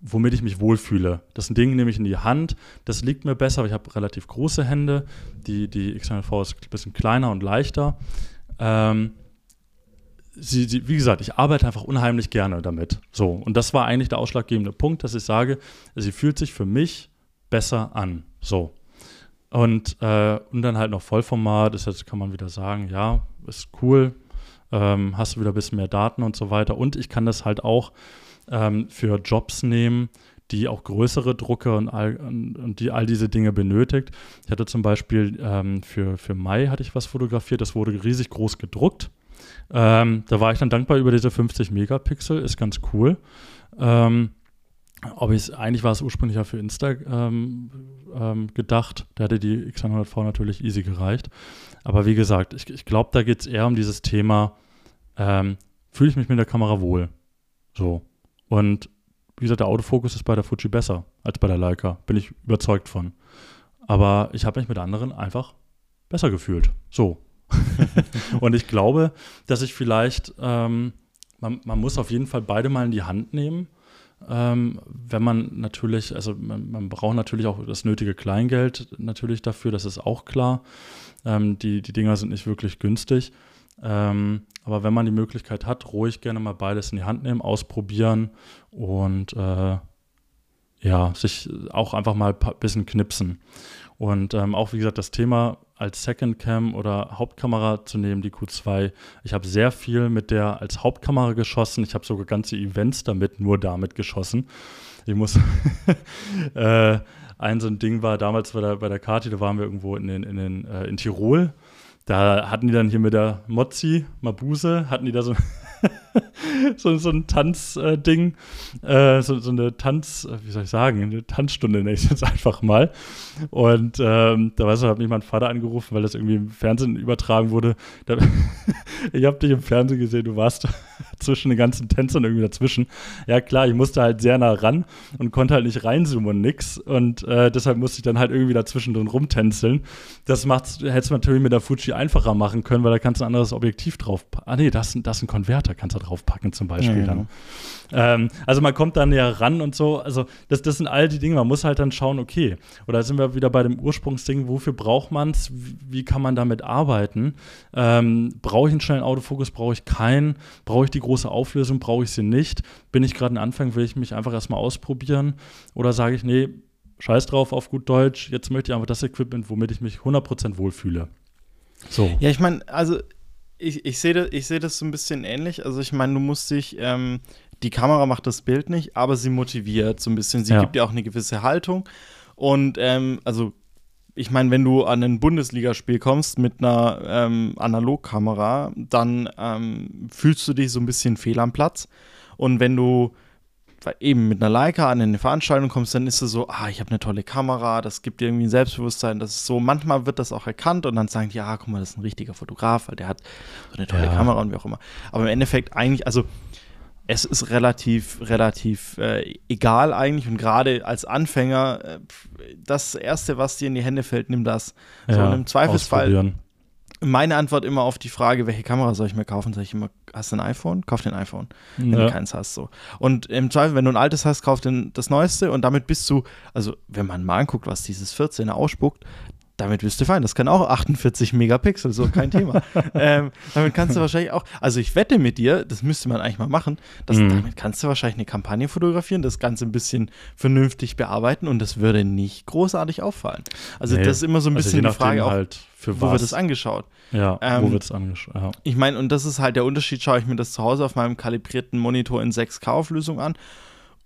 womit ich mich wohlfühle. Das Ding nehme ich in die Hand, das liegt mir besser, weil ich habe relativ große Hände. Die, die X100V ist ein bisschen kleiner und leichter. Ähm, sie, sie, wie gesagt, ich arbeite einfach unheimlich gerne damit. So, und das war eigentlich der ausschlaggebende Punkt, dass ich sage, sie fühlt sich für mich besser an. So. Und, äh, und dann halt noch Vollformat, ist jetzt kann man wieder sagen, ja, ist cool, ähm, hast du wieder ein bisschen mehr Daten und so weiter. Und ich kann das halt auch ähm, für Jobs nehmen, die auch größere Drucke und all, und, die all diese Dinge benötigt. Ich hatte zum Beispiel ähm, für, für Mai hatte ich was fotografiert, das wurde riesig groß gedruckt. Ähm, da war ich dann dankbar über diese 50 Megapixel, ist ganz cool. Ähm, ob ich eigentlich war es ursprünglich ja für Insta ähm, ähm, gedacht. Da hätte die X100V natürlich easy gereicht. Aber wie gesagt, ich, ich glaube, da geht es eher um dieses Thema, ähm, fühle ich mich mit der Kamera wohl? So. Und wie gesagt, der Autofokus ist bei der Fuji besser als bei der Leica. Bin ich überzeugt von. Aber ich habe mich mit anderen einfach besser gefühlt. So. <laughs> und ich glaube, dass ich vielleicht, ähm, man, man, muss auf jeden Fall beide mal in die Hand nehmen. Ähm, wenn man natürlich, also man, man, braucht natürlich auch das nötige Kleingeld natürlich dafür, das ist auch klar. Ähm, die, die Dinger sind nicht wirklich günstig. Ähm, aber wenn man die Möglichkeit hat, ruhig gerne mal beides in die Hand nehmen, ausprobieren und äh, ja, sich auch einfach mal ein bisschen knipsen. Und ähm, auch wie gesagt, das Thema als Second Cam oder Hauptkamera zu nehmen, die Q2. Ich habe sehr viel mit der als Hauptkamera geschossen. Ich habe sogar ganze Events damit, nur damit geschossen. Ich muss <laughs> äh, ein so ein Ding war damals bei der, bei der Kati, da waren wir irgendwo in, den, in, den, äh, in Tirol da hatten die dann hier mit der Mozzi, Mabuse, hatten die da so, <laughs> <laughs> so, so ein Tanzding, äh, so, so, eine Tanz, äh, wie soll ich sagen, eine Tanzstunde nenne ich jetzt einfach mal. Und ähm, da weißt du, hat mich mein Vater angerufen, weil das irgendwie im Fernsehen übertragen wurde. Da, <laughs> ich habe dich im Fernsehen gesehen, du warst zwischen den ganzen Tänzern irgendwie dazwischen. Ja, klar, ich musste halt sehr nah ran und konnte halt nicht reinzoomen und nix. Und äh, deshalb musste ich dann halt irgendwie dazwischen drin rumtänzeln. Das macht's, hättest du natürlich mit der Fuji einfacher machen können, weil da kannst du ein anderes Objektiv drauf. Ah, nee, das, das ist ein Konverter, kannst du draufpacken zum Beispiel ja, dann. Ähm, also man kommt da näher ran und so. Also das, das sind all die Dinge. Man muss halt dann schauen, okay, oder sind wir wieder bei dem Ursprungsding, wofür braucht man es? Wie kann man damit arbeiten? Ähm, brauche ich einen schnellen Autofokus? Brauche ich keinen? Brauche ich die große Auflösung? Brauche ich sie nicht? Bin ich gerade ein Anfang? Will ich mich einfach erstmal ausprobieren? Oder sage ich, nee, scheiß drauf auf gut Deutsch, jetzt möchte ich einfach das Equipment, womit ich mich 100% wohlfühle. So. Ja, ich meine, also ich, ich sehe das, seh das so ein bisschen ähnlich. Also ich meine, du musst dich, ähm, die Kamera macht das Bild nicht, aber sie motiviert so ein bisschen. Sie ja. gibt dir auch eine gewisse Haltung. Und ähm, also ich meine, wenn du an ein Bundesligaspiel kommst mit einer ähm, Analogkamera, dann ähm, fühlst du dich so ein bisschen fehl am Platz. Und wenn du eben mit einer Leica an eine Veranstaltung kommst, dann ist es so, ah, ich habe eine tolle Kamera, das gibt dir irgendwie ein Selbstbewusstsein, das ist so, manchmal wird das auch erkannt und dann sagen die, ja, guck mal, das ist ein richtiger Fotograf, weil der hat so eine tolle ja. Kamera und wie auch immer. Aber im Endeffekt eigentlich, also es ist relativ, relativ äh, egal eigentlich und gerade als Anfänger, äh, das Erste, was dir in die Hände fällt, nimm das. Ja, so, und im Zweifelsfall, meine Antwort immer auf die Frage, welche Kamera soll ich mir kaufen, sage ich immer, hast du ein iPhone? Kauf den iPhone, wenn ja. du keins hast. So. Und im Zweifel, wenn du ein altes hast, kauf den, das Neueste und damit bist du, also wenn man mal anguckt, was dieses 14er ausspuckt, damit bist du fein. Das kann auch 48 Megapixel, so kein Thema. <laughs> ähm, damit kannst du wahrscheinlich auch, also ich wette mit dir, das müsste man eigentlich mal machen, dass, mhm. damit kannst du wahrscheinlich eine Kampagne fotografieren, das Ganze ein bisschen vernünftig bearbeiten und das würde nicht großartig auffallen. Also nee. das ist immer so ein also bisschen die Frage auch, halt für wo wird das angeschaut? Ja, ähm, wo wird es angeschaut? Ja. Ich meine, und das ist halt der Unterschied, schaue ich mir das zu Hause auf meinem kalibrierten Monitor in 6K-Auflösung an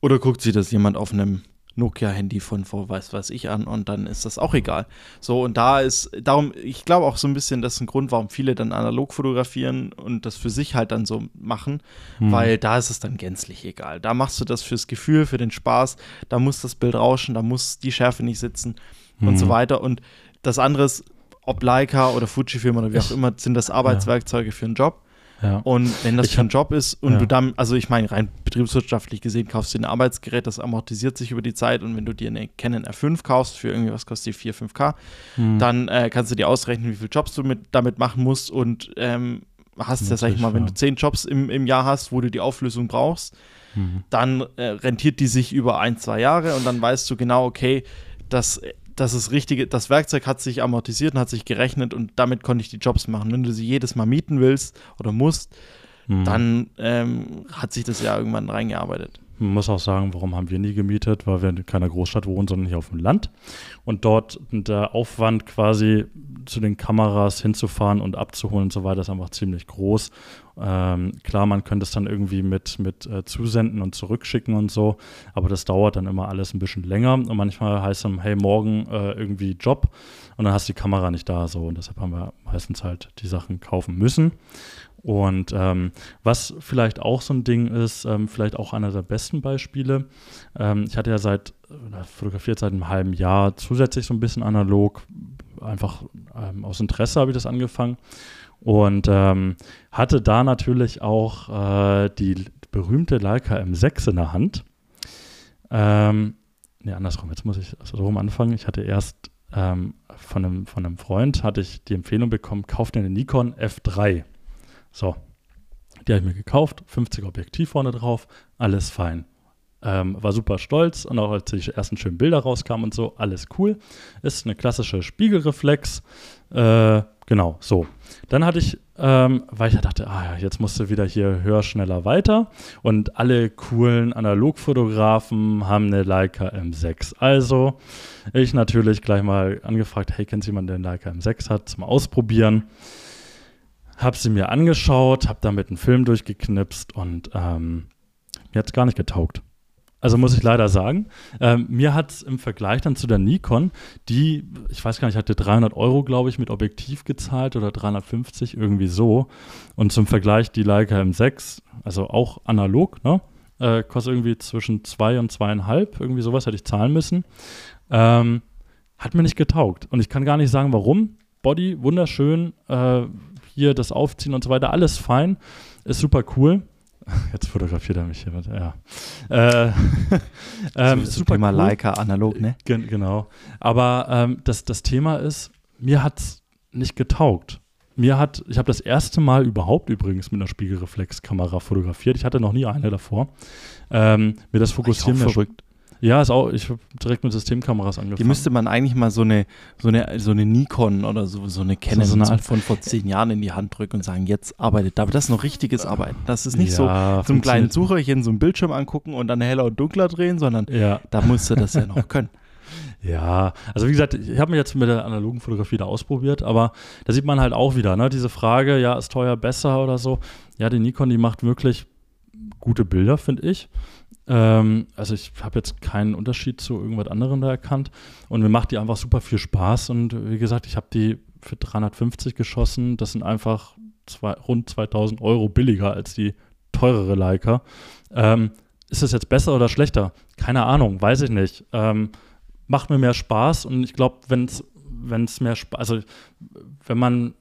oder guckt sich das jemand auf einem Nokia-Handy von vor weiß was ich an und dann ist das auch egal. So, und da ist, darum, ich glaube auch so ein bisschen, das ist ein Grund, warum viele dann analog fotografieren und das für sich halt dann so machen, hm. weil da ist es dann gänzlich egal. Da machst du das fürs Gefühl, für den Spaß, da muss das Bild rauschen, da muss die Schärfe nicht sitzen hm. und so hm. weiter. Und das andere ist, ob Leica oder Fujifilm oder wie auch immer, sind das Arbeitswerkzeuge ja. für einen Job. Ja. Und wenn das schon ein Job ist und ja. du dann, also ich meine, rein betriebswirtschaftlich gesehen, kaufst du ein Arbeitsgerät, das amortisiert sich über die Zeit und wenn du dir eine Canon R5 kaufst für irgendwie, was kostet die 4, 5K, hm. dann äh, kannst du dir ausrechnen, wie viele Jobs du mit, damit machen musst und ähm, hast ja, sag ich mal, wenn du zehn Jobs im, im Jahr hast, wo du die Auflösung brauchst, mhm. dann äh, rentiert die sich über ein, zwei Jahre und dann weißt du genau, okay, das das ist richtige, das Werkzeug hat sich amortisiert und hat sich gerechnet und damit konnte ich die Jobs machen. Wenn du sie jedes Mal mieten willst oder musst, mhm. dann ähm, hat sich das ja irgendwann reingearbeitet. Man muss auch sagen, warum haben wir nie gemietet? Weil wir in keiner Großstadt wohnen, sondern hier auf dem Land. Und dort der Aufwand quasi zu den Kameras hinzufahren und abzuholen und so weiter ist einfach ziemlich groß. Ähm, klar, man könnte es dann irgendwie mit, mit äh, zusenden und zurückschicken und so, aber das dauert dann immer alles ein bisschen länger. Und manchmal heißt dann, hey, morgen äh, irgendwie Job und dann hast du die Kamera nicht da. So. Und deshalb haben wir meistens halt die Sachen kaufen müssen. Und ähm, was vielleicht auch so ein Ding ist, ähm, vielleicht auch einer der besten Beispiele. Ähm, ich hatte ja seit, äh, fotografiert seit einem halben Jahr zusätzlich so ein bisschen analog, einfach ähm, aus Interesse habe ich das angefangen. Und ähm, hatte da natürlich auch äh, die berühmte Leica M6 in der Hand. Ähm, ne, andersrum, jetzt muss ich also darum anfangen. Ich hatte erst ähm, von, einem, von einem Freund hatte ich die Empfehlung bekommen, kauft dir eine Nikon F3. So, die habe ich mir gekauft, 50 Objektiv vorne drauf, alles fein. Ähm, war super stolz und auch als die ersten schönen Bilder rauskamen und so, alles cool. Ist eine klassische Spiegelreflex. Äh, genau, so. Dann hatte ich, ähm, weil ich dachte, ah ja, jetzt musst du wieder hier höher, schneller, weiter. Und alle coolen Analogfotografen haben eine Leica M6. Also ich natürlich gleich mal angefragt, hey, kennt jemand, der eine Leica M6 hat, zum Ausprobieren. Hab sie mir angeschaut, hab damit einen Film durchgeknipst und ähm, mir hat es gar nicht getaugt. Also muss ich leider sagen. Ähm, mir hat es im Vergleich dann zu der Nikon, die, ich weiß gar nicht, hatte 300 Euro, glaube ich, mit Objektiv gezahlt oder 350, irgendwie so. Und zum Vergleich die Leica M6, also auch analog, ne? Äh, kostet irgendwie zwischen 2 und 2,5, irgendwie sowas hätte ich zahlen müssen. Ähm, hat mir nicht getaugt. Und ich kann gar nicht sagen, warum. Body, wunderschön, äh, hier das Aufziehen und so weiter, alles fein, ist super cool. <laughs> Jetzt fotografiert er mich hier. mit, Ja. Äh, <laughs> ähm, so, super Thema cool. Leica analog, ne? Gen genau. Aber ähm, das, das Thema ist, mir hat es nicht getaugt. Mir hat, ich habe das erste Mal überhaupt übrigens mit einer Spiegelreflexkamera fotografiert. Ich hatte noch nie eine davor. Ähm, mir das Fokussieren Ist auch verrückt. Ja, ist auch, ich habe direkt mit Systemkameras angefangen. Die müsste man eigentlich mal so eine, so eine, so eine Nikon oder so, so eine Canon so eine so Art- von vor zehn Jahren in die Hand drücken und sagen, jetzt arbeitet. Aber das ist noch richtiges Arbeiten. Das ist nicht so ja, so einen kleinen. Sucherchen, so einen Bildschirm angucken und dann heller und dunkler drehen, sondern Ja, da musst du das ja noch <laughs> können. ja. Also wie gesagt, ich habe mich jetzt mit der analogen Fotografie da ausprobiert, aber da sieht man halt auch wieder, ne, diese Frage, ja, ist teuer besser oder so. Ja, die Nikon, die macht wirklich gute Bilder, finde ich. Ähm, also ich habe jetzt keinen Unterschied zu irgendwas anderem da erkannt. Und mir macht die einfach super viel Spaß. Und wie gesagt, ich habe die für 350 geschossen. Das sind einfach zwei, rund 2000 Euro billiger als die teurere Leica. Ähm, ist das jetzt besser oder schlechter? Keine Ahnung, weiß ich nicht. Ähm, macht mir mehr Spaß und ich glaube, wenn es mehr Spaß, also wenn man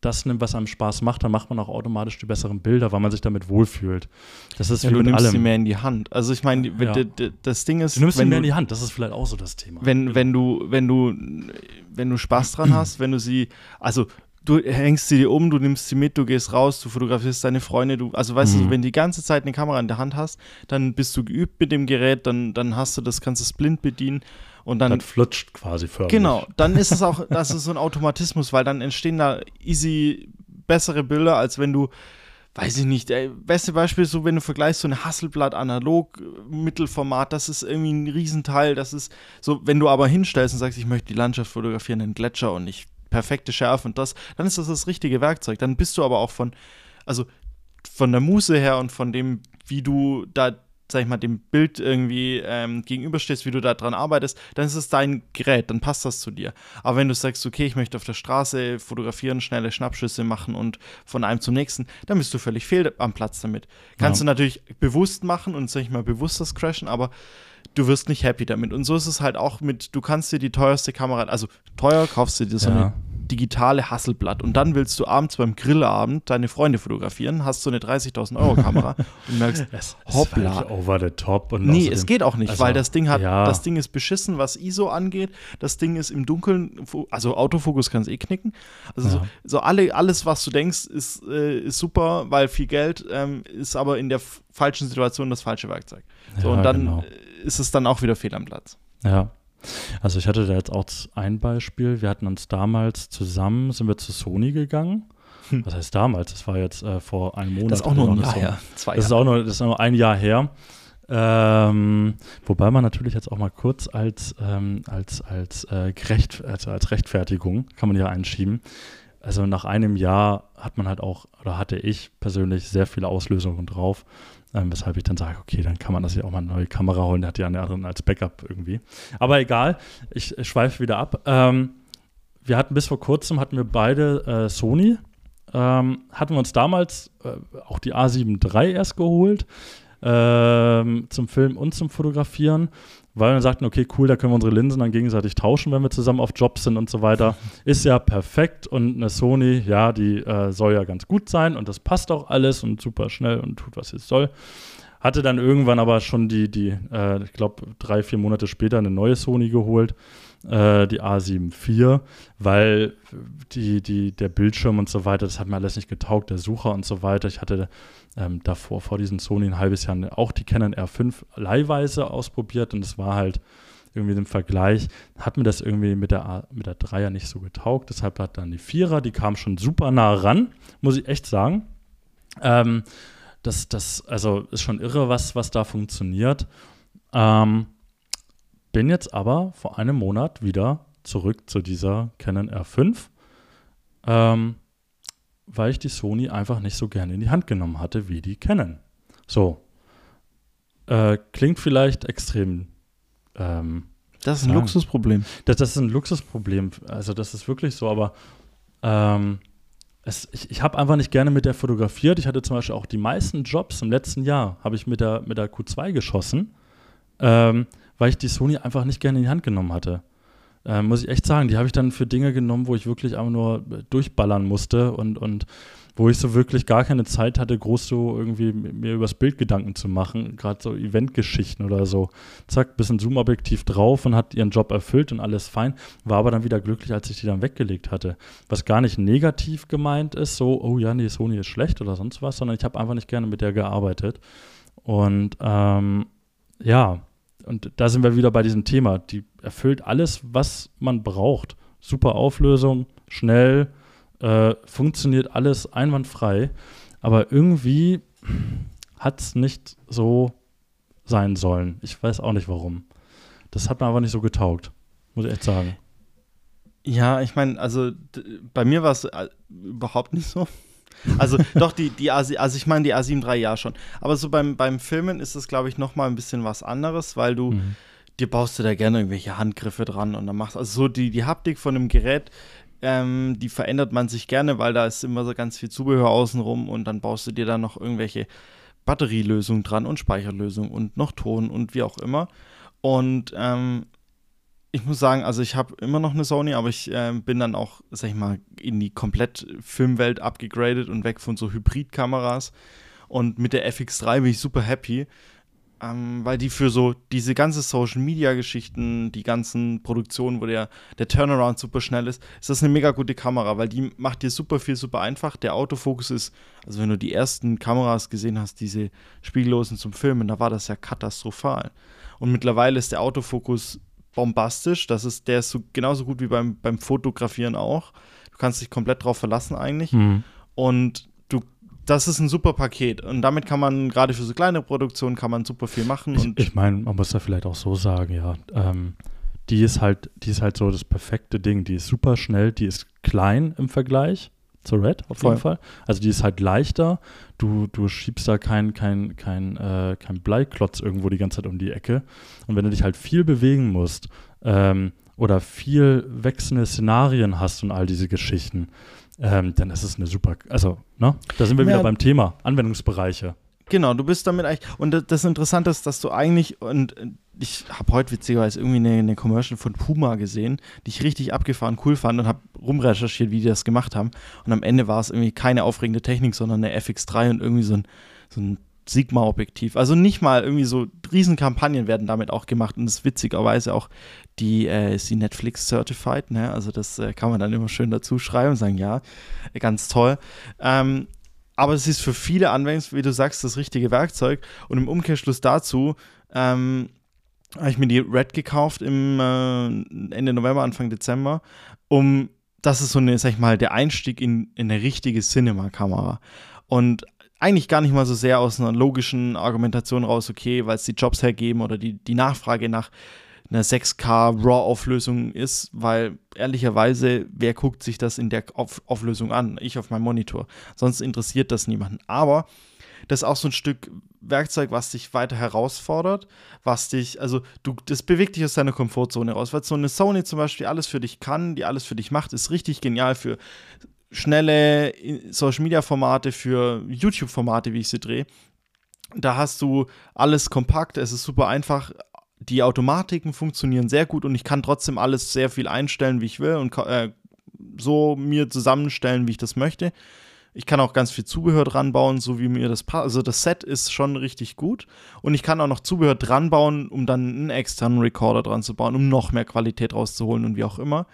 das nimmt, was einem Spaß macht, dann macht man auch automatisch die besseren Bilder, weil man sich damit wohlfühlt. Das ist Ja, wie du nimmst allem. sie mehr in die Hand. Also ich meine, Ja. das Ding ist, du nimmst sie mehr in die Hand, das ist vielleicht auch so das Thema. wenn, wenn du, wenn du, wenn du Spaß dran hast, wenn du sie, also du hängst sie dir um, du nimmst sie mit, du gehst raus, du fotografierst deine Freunde, du, also weißt Mhm. du, wenn du die ganze Zeit eine Kamera in der Hand hast, dann bist du geübt mit dem Gerät, dann, dann hast du das, kannst es blind bedienen und dann dann flutscht quasi förmlich. Genau, dann ist es auch, <laughs> das ist so ein Automatismus, weil dann entstehen da easy bessere Bilder, als wenn du, weiß ich nicht, ey, beste Beispiel ist so, wenn du vergleichst so eine Hasselblatt analog äh, Mittelformat, das ist irgendwie ein Riesenteil, das ist so, wenn du aber hinstellst und sagst, ich möchte die Landschaft fotografieren, einen Gletscher und nicht perfekte Schärfe und das, dann ist das das richtige Werkzeug. Dann bist du aber auch von, also von der Muße her und von dem, wie du da, sag ich mal, dem Bild irgendwie ähm, gegenüberstehst, wie du da dran arbeitest, dann ist es dein Gerät, dann passt das zu dir. Aber wenn du sagst, okay, ich möchte auf der Straße fotografieren, schnelle Schnappschüsse machen und von einem zum nächsten, dann bist du völlig fehl am Platz damit. Kannst Ja. du natürlich bewusst machen und, sag ich mal, bewusst das crashen, aber du wirst nicht happy damit. Und so ist es halt auch mit, du kannst dir die teuerste Kamera, also teuer kaufst du dir so Ja. eine digitale Hasselblatt und dann willst du abends beim Grillabend deine Freunde fotografieren, hast so eine 30.000 Euro Kamera <laughs> und merkst, Es Hoppla. ist halt over the top. Und nee, es geht auch nicht, also, weil das Ding hat, ja. das Ding ist beschissen, was ISO angeht, das Ding ist im Dunkeln, also Autofokus kann es eh knicken, also so, Ja. so alle, alles, was du denkst, ist, äh, ist super, weil viel Geld ähm, ist aber in der falschen Situation das falsche Werkzeug. So, Ja, und dann genau. äh, ist es dann auch wieder fehl am Platz. Ja. Also ich hatte da jetzt auch ein Beispiel. Wir hatten uns damals zusammen, sind wir zu Sony gegangen. Hm. Was heißt damals? Das war jetzt äh, vor einem Monat. Das ist auch nur ein. Jahr her. Zwei Das ist auch nur, das ist nur ein Jahr her. Ähm, wobei man natürlich jetzt auch mal kurz als, ähm, als, als, äh, gerecht, also als Rechtfertigung kann man ja einschieben. Also nach einem Jahr hat man halt auch, oder hatte ich persönlich sehr viele Auslösungen drauf, ähm, weshalb ich dann sage, okay, dann kann man das ja auch mal eine neue Kamera holen, der hat ja eine andere als Backup irgendwie. Aber egal, ich, ich schweife wieder ab. Ähm, wir hatten bis vor kurzem, hatten wir beide äh, Sony, ähm, hatten wir uns damals äh, auch die A7 III erst geholt ähm, zum Filmen und zum Fotografieren, weil wir sagten, okay, cool, da können wir unsere Linsen dann gegenseitig tauschen, wenn wir zusammen auf Jobs sind und so weiter. <laughs> Ist ja perfekt und eine Sony, ja, die äh, soll ja ganz gut sein und das passt auch alles und super schnell und tut, was es soll. Hatte dann irgendwann aber schon die, die äh, ich glaube, drei, vier Monate später eine neue Sony geholt, äh, die A7 IV, weil die, die, der Bildschirm und so weiter, das hat mir alles nicht getaugt, der Sucher und so weiter. Ich hatte ähm, davor, vor diesen Sony ein halbes Jahr auch die Canon R5 leihweise ausprobiert und es war halt irgendwie im Vergleich, hat mir das irgendwie mit der, A, mit der Dreier nicht so getaugt. Deshalb hat dann die Vierer, die kam schon super nah ran, muss ich echt sagen. Ähm, das, das, also ist schon irre, was, was da funktioniert. Ähm, bin jetzt aber vor einem Monat wieder zurück zu dieser Canon R5, ähm, weil ich die Sony einfach nicht so gerne in die Hand genommen hatte wie die Canon. So. Äh, klingt vielleicht extrem. Ähm, Das ist ein Sagen. Luxusproblem. das, das ist ein Luxusproblem. Also, das ist wirklich so, aber ähm, es, ich, ich habe einfach nicht gerne mit der fotografiert. Ich hatte zum Beispiel auch die meisten Jobs im letzten Jahr, habe ich mit der, mit der Q2 geschossen, ähm, weil ich die Sony einfach nicht gerne in die Hand genommen hatte. Ähm, muss ich echt sagen, die habe ich dann für Dinge genommen, wo ich wirklich einfach nur durchballern musste und, und wo ich so wirklich gar keine Zeit hatte, groß so irgendwie mir übers Bild Gedanken zu machen, gerade so Eventgeschichten oder so. Zack, bisschen Zoom-Objektiv drauf und hat ihren Job erfüllt und alles fein, war aber dann wieder glücklich, als ich die dann weggelegt hatte. Was gar nicht negativ gemeint ist, so, oh ja, nee, Sony ist schlecht oder sonst was, sondern ich habe einfach nicht gerne mit der gearbeitet. Und ähm, ja, und da sind wir wieder bei diesem Thema. Die erfüllt alles, was man braucht. Super Auflösung, schnell, äh, funktioniert alles einwandfrei. Aber irgendwie hat es nicht so sein sollen. Ich weiß auch nicht warum. Das hat mir aber nicht so getaugt, muss ich echt sagen. Ja, ich meine, also bei mir war es äh, überhaupt nicht so. Also doch, die, die A, also ich meine die A7 III ja schon. Aber so beim, beim Filmen ist es, glaube ich, noch mal ein bisschen was anderes, weil du, mhm. dir baust du da gerne irgendwelche Handgriffe dran und dann machst also so die, die Haptik von einem Gerät, ähm, die verändert man sich gerne, weil da ist immer so ganz viel Zubehör außenrum und dann baust du dir da noch irgendwelche Batterielösungen dran und Speicherlösungen und noch Ton und wie auch immer. Und ähm, ich muss sagen, also ich habe immer noch eine Sony, aber ich äh, bin dann auch, sag ich mal, in die komplett Filmwelt abgegradet und weg von so Hybridkameras. Und mit der FX3 bin ich super happy, ähm, weil die für so diese ganze Social Media Geschichten, die ganzen Produktionen, wo der, der Turnaround super schnell ist, ist das eine mega gute Kamera, weil die macht dir super viel, super einfach. Der Autofokus ist, also wenn du die ersten Kameras gesehen hast, diese spiegellosen zum Filmen, da war das ja katastrophal. Und mittlerweile ist der Autofokus bombastisch. Das ist, der ist so, genauso gut wie beim, beim Fotografieren auch. Du kannst dich komplett drauf verlassen eigentlich. Mhm. Und du, das ist ein super Paket. Und damit kann man, gerade für so kleine Produktionen, kann man super viel machen. Ich, ich meine, man muss da vielleicht auch so sagen, ja. Ähm, die ist halt, die ist halt so das perfekte Ding. Die ist super schnell, die ist klein im Vergleich zur Red auf jeden Fall. Also die ist halt leichter. Du, du schiebst da kein, kein, kein, äh, kein Bleiklotz irgendwo die ganze Zeit um die Ecke. Und wenn du dich halt viel bewegen musst ähm, oder viel wechselnde Szenarien hast und all diese Geschichten, ähm, dann ist es eine super, also, ne? Da sind wir ja. wieder beim Thema, Anwendungsbereiche. Genau, du bist damit eigentlich, und das Interessante ist, dass du eigentlich, und ich habe heute witzigerweise irgendwie eine, eine, Commercial von Puma gesehen, die ich richtig abgefahren cool fand und habe rumrecherchiert, wie die das gemacht haben. Und am Ende war es irgendwie keine aufregende Technik, sondern eine FX3 und irgendwie so ein, so ein Sigma-Objektiv. Also nicht mal irgendwie so Riesenkampagnen werden damit auch gemacht und das ist witzigerweise auch die äh, ist die Netflix Certified, ne? Also das äh, kann man dann immer schön dazu schreiben und sagen, ja, ganz toll. Ähm, aber es ist für viele Anwendungen, wie du sagst, das richtige Werkzeug. Und im Umkehrschluss dazu ähm, habe ich mir die Red gekauft im äh, Ende November, Anfang Dezember, um das ist so eine, sag ich mal, der Einstieg in, in eine richtige Cinema-Kamera. Und eigentlich gar nicht mal so sehr aus einer logischen Argumentation raus, okay, weil es die Jobs hergeben oder die, die Nachfrage nach einer 6K RAW-Auflösung ist, weil ehrlicherweise, wer guckt sich das in der auf Auflösung an? Ich auf meinem Monitor. Sonst interessiert das niemanden. Aber das ist auch so ein Stück Werkzeug, was dich weiter herausfordert, was dich, also du, das bewegt dich aus deiner Komfortzone raus, weil so eine Sony zum Beispiel alles für dich kann, die alles für dich macht, ist richtig genial für schnelle Social Media Formate, für YouTube Formate, wie ich sie drehe. Da hast du alles kompakt, es ist super einfach, die Automatiken funktionieren sehr gut und ich kann trotzdem alles sehr viel einstellen, wie ich will und äh, so mir zusammenstellen, wie ich das möchte. Ich kann auch ganz viel Zubehör dran bauen, so wie mir das passt. Also das Set ist schon richtig gut. Und ich kann auch noch Zubehör dran bauen, um dann einen externen Recorder dran zu bauen, um noch mehr Qualität rauszuholen und wie auch immer.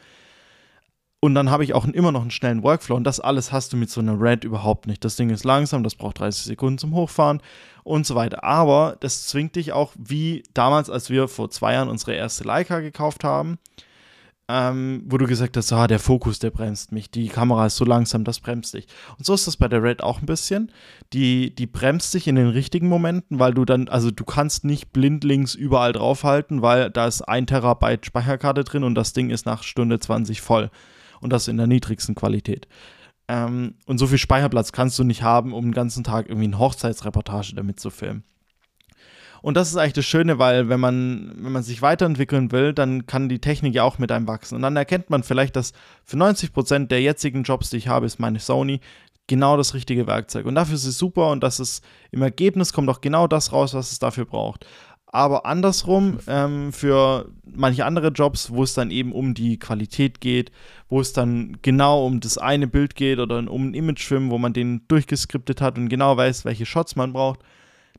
Und dann habe ich auch immer noch einen schnellen Workflow. Und das alles hast du mit so einer Red überhaupt nicht. Das Ding ist langsam, das braucht 30 Sekunden zum Hochfahren und so weiter. Aber das zwingt dich auch, wie damals, als wir vor zwei Jahren unsere erste Leica gekauft haben, ähm, wo du gesagt hast, ah, der Fokus, der bremst mich, die Kamera ist so langsam, das bremst dich. Und so ist das bei der Red auch ein bisschen. Die, die bremst dich in den richtigen Momenten, weil du dann, also du kannst nicht blindlings überall draufhalten, weil da ist ein Terabyte Speicherkarte drin und das Ding ist nach Stunde 20 voll und das in der niedrigsten Qualität. Ähm, und so viel Speicherplatz kannst du nicht haben, um den ganzen Tag irgendwie eine Hochzeitsreportage damit zu filmen. Und das ist eigentlich das Schöne, weil wenn man, wenn man sich weiterentwickeln will, dann kann die Technik ja auch mit einem wachsen. Und dann erkennt man vielleicht, dass für 90% der jetzigen Jobs, die ich habe, ist meine Sony genau das richtige Werkzeug. Und dafür ist es super und dass es im Ergebnis kommt auch genau das raus, was es dafür braucht. Aber andersrum ähm, für manche andere Jobs, wo es dann eben um die Qualität geht, wo es dann genau um das eine Bild geht oder um ein Imagefilm, wo man den durchgeskriptet hat und genau weiß, welche Shots man braucht,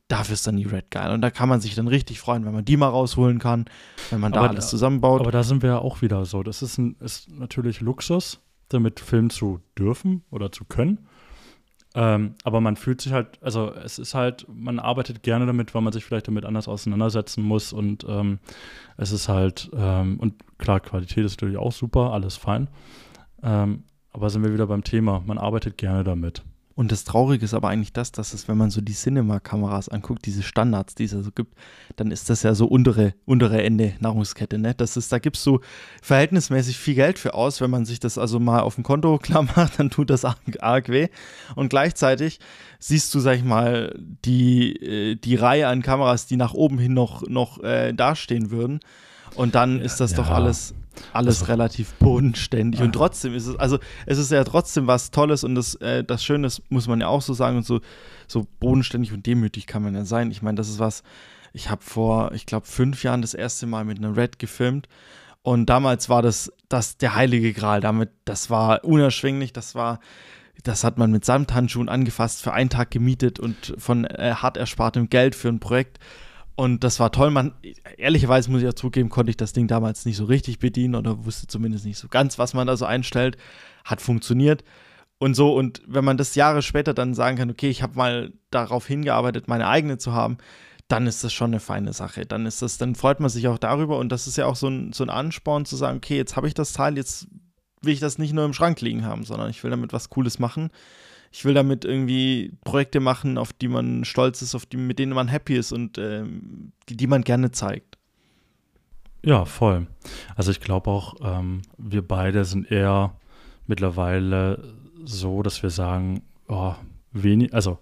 dafür ist dann die Red geil. Und da kann man sich dann richtig freuen, wenn man die mal rausholen kann, wenn man da aber alles zusammenbaut. Aber da sind wir ja auch wieder so. Das ist, ein, ist natürlich Luxus, damit filmen zu dürfen oder zu können. Ähm, aber man fühlt sich halt, also es ist halt, man arbeitet gerne damit, weil man sich vielleicht damit anders auseinandersetzen muss und ähm, es ist halt, ähm, und klar, Qualität ist natürlich auch super, alles fein. Ähm, aber sind wir wieder beim Thema, man arbeitet gerne damit. Und das Traurige ist aber eigentlich das, dass es, wenn man so die Cinema-Kameras anguckt, diese Standards, die es ja so gibt, dann ist das ja so untere, untere Ende Nahrungskette. Ne? Das ist, da gibst du verhältnismäßig viel Geld für aus. Wenn man sich das also mal auf dem Konto <laughs> klar macht, dann tut das arg, arg weh. Und gleichzeitig siehst du, sag ich mal, die, äh, die Reihe an Kameras, die nach oben hin noch, noch äh, dastehen würden. Und dann ist das ja. doch alles alles also, relativ bodenständig. Und trotzdem ist es, also es ist ja trotzdem was Tolles und das, äh, das Schöne muss man ja auch so sagen und so, so bodenständig und demütig kann man ja sein. Ich meine, das ist was, ich habe vor, ich glaube, fünf Jahren das erste Mal mit einer Red gefilmt und damals war das, das der heilige Gral. Damit, das war unerschwinglich, das war, das hat man mit Samthandschuhen angefasst, für einen Tag gemietet und von äh, hart erspartem Geld für ein Projekt und das war toll. Man, ehrlicherweise muss ich ja zugeben, konnte ich das Ding damals nicht so richtig bedienen oder wusste zumindest nicht so ganz, was man da so einstellt. Hat funktioniert. Und so, und wenn man das Jahre später dann sagen kann, okay, ich habe mal darauf hingearbeitet, meine eigene zu haben, dann ist das schon eine feine Sache. Dann ist das, dann freut man sich auch darüber und das ist ja auch so ein, so ein Ansporn zu sagen, okay, jetzt habe ich das Teil, jetzt will ich das nicht nur im Schrank liegen haben, sondern ich will damit was Cooles machen ich will damit irgendwie Projekte machen, auf die man stolz ist, auf die, mit denen man happy ist und ähm, die, die man gerne zeigt. Ja, voll. Also ich glaube auch, ähm, wir beide sind eher mittlerweile so, dass wir sagen, oh, wenig, also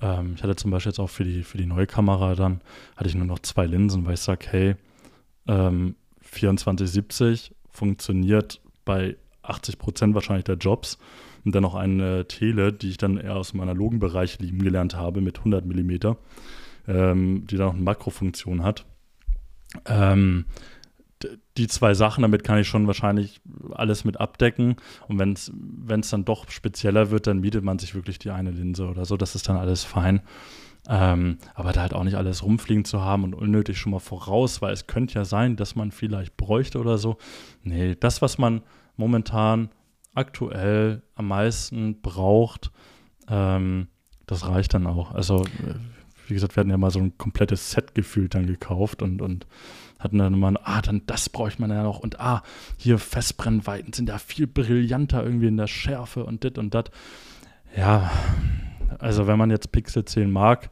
ähm, ich hatte zum Beispiel jetzt auch für die, für die neue Kamera dann, hatte ich nur noch zwei Linsen, weil ich sage, hey, ähm, 2470 funktioniert bei 80 Prozent wahrscheinlich der Jobs und dann noch eine Tele, die ich dann eher aus dem analogen Bereich lieben gelernt habe mit 100 mm, ähm, die dann noch eine Makrofunktion hat. Ähm, die zwei Sachen, damit kann ich schon wahrscheinlich alles mit abdecken. Und wenn es dann doch spezieller wird, dann mietet man sich wirklich die eine Linse oder so. Das ist dann alles fein. Ähm, aber da halt auch nicht alles rumfliegen zu haben und unnötig schon mal voraus, weil es könnte ja sein, dass man vielleicht bräuchte oder so. Nee, das, was man momentan aktuell am meisten braucht, ähm, das reicht dann auch. Also, äh, wie gesagt, wir hatten ja mal so ein komplettes Set gefühlt dann gekauft und, und hatten dann immer, ah, dann das bräuchte man ja noch und ah, hier Festbrennweiten sind ja viel brillanter irgendwie in der Schärfe und dit und dat. Ja, also wenn man jetzt Pixel 10 mag,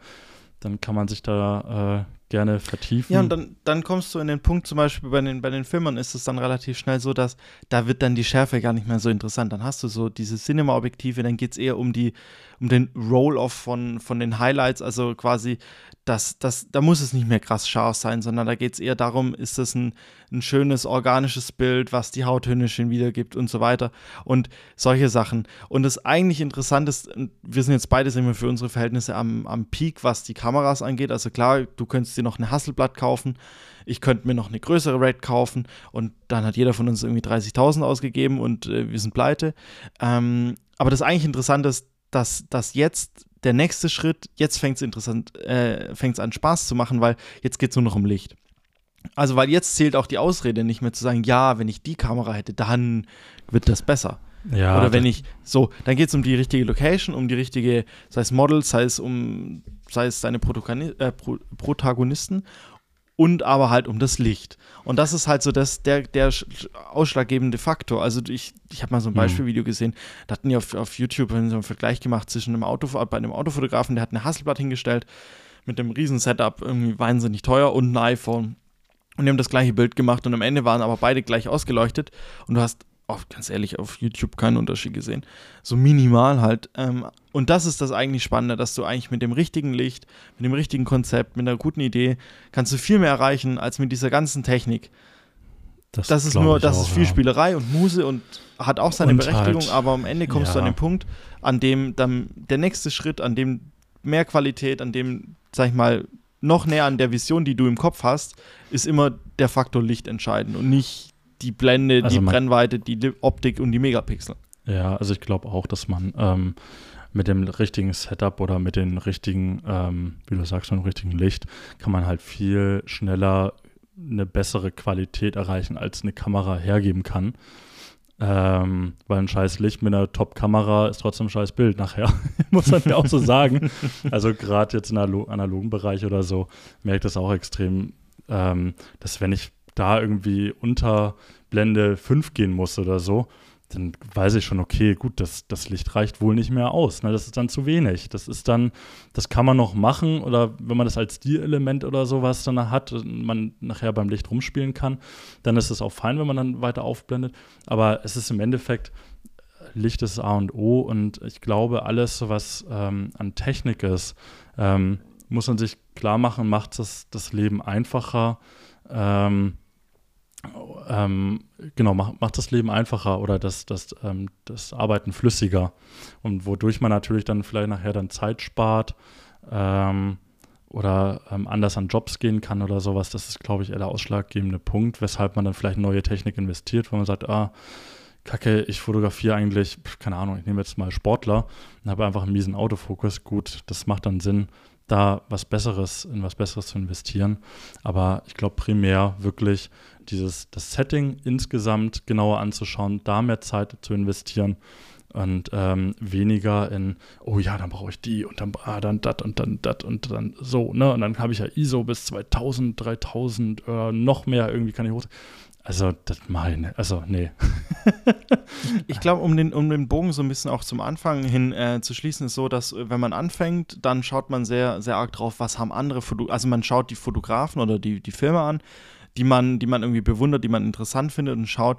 dann kann man sich da äh, gerne vertiefen. Ja, und dann, dann kommst du in den Punkt, zum Beispiel bei den, bei den Filmern ist es dann relativ schnell so, dass da wird dann die Schärfe gar nicht mehr so interessant. Dann hast du so diese Cinema-Objektive, dann geht es eher um die, um den Roll-Off von, von den Highlights, also quasi, das, das, da muss es nicht mehr krass scharf sein, sondern da geht es eher darum, ist das ein, ein schönes organisches Bild, was die Hauttöne schön wiedergibt und so weiter und solche Sachen. Und das eigentlich Interessante ist, wir sind jetzt beide sind wir für unsere Verhältnisse am, am Peak, was die Kameras angeht. Also klar, du könntest dir noch eine Hasselblatt kaufen, ich könnte mir noch eine größere Raid kaufen und dann hat jeder von uns irgendwie 30.000 ausgegeben und äh, wir sind pleite. Ähm, aber das eigentlich Interessante ist, dass, dass jetzt der nächste Schritt, jetzt fängt es interessant, äh, fängt es an Spaß zu machen, weil jetzt geht es nur noch um Licht. Also, weil jetzt zählt auch die Ausrede nicht mehr zu sagen, ja, wenn ich die Kamera hätte, dann wird das besser. Ja, Oder wenn ich, so, dann geht es um die richtige Location, um die richtige, sei es Models, sei es um, sei es seine äh, Protagonisten und aber halt um das Licht. Und das ist halt so das, der, der ausschlaggebende Faktor. Also ich, ich habe mal so ein mhm. Beispielvideo gesehen, da hatten die auf, auf YouTube so einen Vergleich gemacht zwischen einem Auto, bei einem Autofotografen, der hat eine Hasselblatt hingestellt mit einem riesen Setup, irgendwie wahnsinnig teuer und ein iPhone. Und die haben das gleiche Bild gemacht und am Ende waren aber beide gleich ausgeleuchtet und du hast auf, ganz ehrlich, auf YouTube keinen Unterschied gesehen. So minimal halt. Ähm, und das ist das eigentlich Spannende, dass du eigentlich mit dem richtigen Licht, mit dem richtigen Konzept, mit einer guten Idee, kannst du viel mehr erreichen als mit dieser ganzen Technik. Das, das ist nur, das auch, ist viel ja. Spielerei und Muse und hat auch seine und Berechtigung, halt, aber am Ende kommst ja. du an den Punkt, an dem dann der nächste Schritt, an dem mehr Qualität, an dem, sag ich mal, noch näher an der Vision, die du im Kopf hast, ist immer der Faktor Licht entscheidend und nicht die Blende, Also die Brennweite, die Optik und die Megapixel. Ja, also ich glaube auch, dass man ähm, mit dem richtigen Setup oder mit den richtigen, ähm, wie du sagst, mit dem richtigen Licht, kann man halt viel schneller eine bessere Qualität erreichen, als eine Kamera hergeben kann. Ähm, weil ein scheiß Licht mit einer Top-Kamera ist trotzdem ein scheiß Bild nachher. <laughs> Muss man ja auch so sagen. Also gerade jetzt im analo- analogen Bereich oder so, merkt das auch extrem, ähm, dass wenn ich da irgendwie unter Blende 5 gehen muss oder so, dann weiß ich schon, okay, gut, das, das Licht reicht wohl nicht mehr aus. Ne? Das ist dann zu wenig. Das ist dann, das kann man noch machen oder wenn man das als Stilelement oder sowas dann hat und man nachher beim Licht rumspielen kann, dann ist es auch fein, wenn man dann weiter aufblendet. Aber es ist im Endeffekt, Licht ist A und O und ich glaube, alles, was ähm, an Technik ist, ähm, muss man sich klar machen, macht das, das Leben einfacher. Ähm, ähm, genau, macht, macht das Leben einfacher oder das, das, ähm, das Arbeiten flüssiger. Und wodurch man natürlich dann vielleicht nachher dann Zeit spart ähm, oder ähm, anders an Jobs gehen kann oder sowas. Das ist, glaube ich, eher der ausschlaggebende Punkt, weshalb man dann vielleicht neue Technik investiert, weil man sagt, ah, Kacke, ich fotografiere eigentlich, keine Ahnung, ich nehme jetzt mal Sportler und habe einfach einen miesen Autofokus. Gut, das macht dann Sinn, da was Besseres, in was Besseres zu investieren. Aber ich glaube primär wirklich dieses, das Setting insgesamt genauer anzuschauen, da mehr Zeit zu investieren und ähm, weniger in, oh ja, dann brauche ich die und dann, ah, dann das und dann das und dann so, ne? Und dann habe ich ja ISO bis 2000, 3000, äh, noch mehr irgendwie kann ich hoch. Also, das meine, also, nee. Ich glaube, um den, um den Bogen so ein bisschen auch zum Anfang hin äh, zu schließen, ist so, dass äh, wenn man anfängt, dann schaut man sehr, sehr arg drauf, was haben andere Foto also man schaut die Fotografen oder die, die Filme an, die man, die man irgendwie bewundert, die man interessant findet und schaut,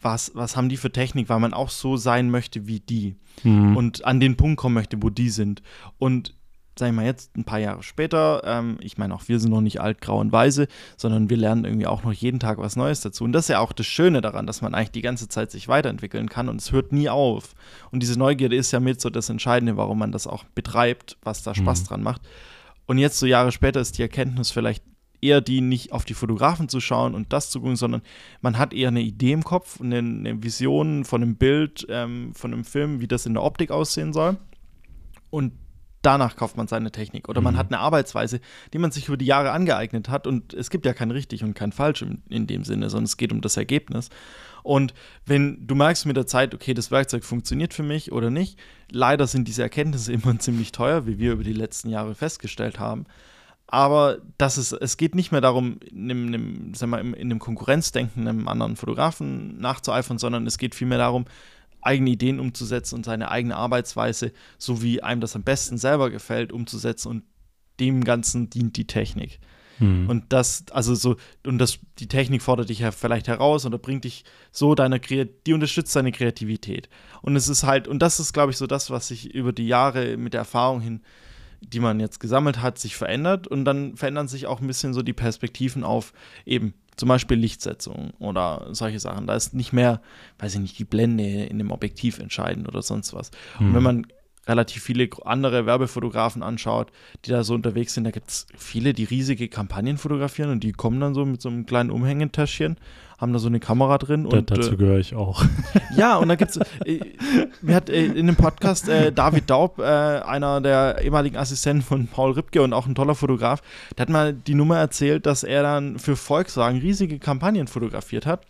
was, was haben die für Technik, weil man auch so sein möchte wie die Mhm. und an den Punkt kommen möchte, wo die sind. Und sag ich mal jetzt, ein paar Jahre später, ähm, ich meine auch wir sind noch nicht alt, grau und weise, sondern wir lernen irgendwie auch noch jeden Tag was Neues dazu. Und das ist ja auch das Schöne daran, dass man eigentlich die ganze Zeit sich weiterentwickeln kann und es hört nie auf. Und diese Neugierde ist ja mit so das Entscheidende, warum man das auch betreibt, was da Spaß Mhm. dran macht. Und jetzt so Jahre später ist die Erkenntnis vielleicht eher die, nicht auf die Fotografen zu schauen und das zu gucken, sondern man hat eher eine Idee im Kopf, eine, eine Vision von einem Bild, ähm, von einem Film, wie das in der Optik aussehen soll. Und danach kauft man seine Technik. Oder man Mhm. hat eine Arbeitsweise, die man sich über die Jahre angeeignet hat. Und es gibt ja kein richtig und kein falsch in, in dem Sinne, sondern es geht um das Ergebnis. Und wenn du merkst mit der Zeit, okay, das Werkzeug funktioniert für mich oder nicht, leider sind diese Erkenntnisse <laughs> immer ziemlich teuer, wie wir über die letzten Jahre festgestellt haben. Aber das ist, es geht nicht mehr darum, in einem, in einem, Konkurrenzdenken einem anderen Fotografen nachzueifern, sondern es geht vielmehr darum, eigene Ideen umzusetzen und seine eigene Arbeitsweise, so wie einem das am besten selber gefällt, umzusetzen und dem Ganzen dient die Technik. Mhm. Und das, also so, und das, die Technik fordert dich ja vielleicht heraus oder bringt dich so deiner Kreativität, die unterstützt deine Kreativität. Und es ist halt, und das ist, glaube ich, so das, was sich über die Jahre mit der Erfahrung hin, die man jetzt gesammelt hat, sich verändert. Und dann verändern sich auch ein bisschen so die Perspektiven auf eben zum Beispiel Lichtsetzung oder solche Sachen. Da ist nicht mehr, weiß ich nicht, die Blende in dem Objektiv entscheidend oder sonst was. Und Mhm. wenn man relativ viele andere Werbefotografen anschaut, die da so unterwegs sind, da gibt es viele, die riesige Kampagnen fotografieren und die kommen dann so mit so einem kleinen Umhängetäschchen, haben da so eine Kamera drin Da, und dazu äh, gehöre ich auch. <laughs> ja, und da gibt es, äh, mir hat äh, in dem Podcast äh, David Daub, äh, einer der ehemaligen Assistenten von Paul Ripke und auch ein toller Fotograf, der hat mal die Nummer erzählt, dass er dann für Volkswagen riesige Kampagnen fotografiert hat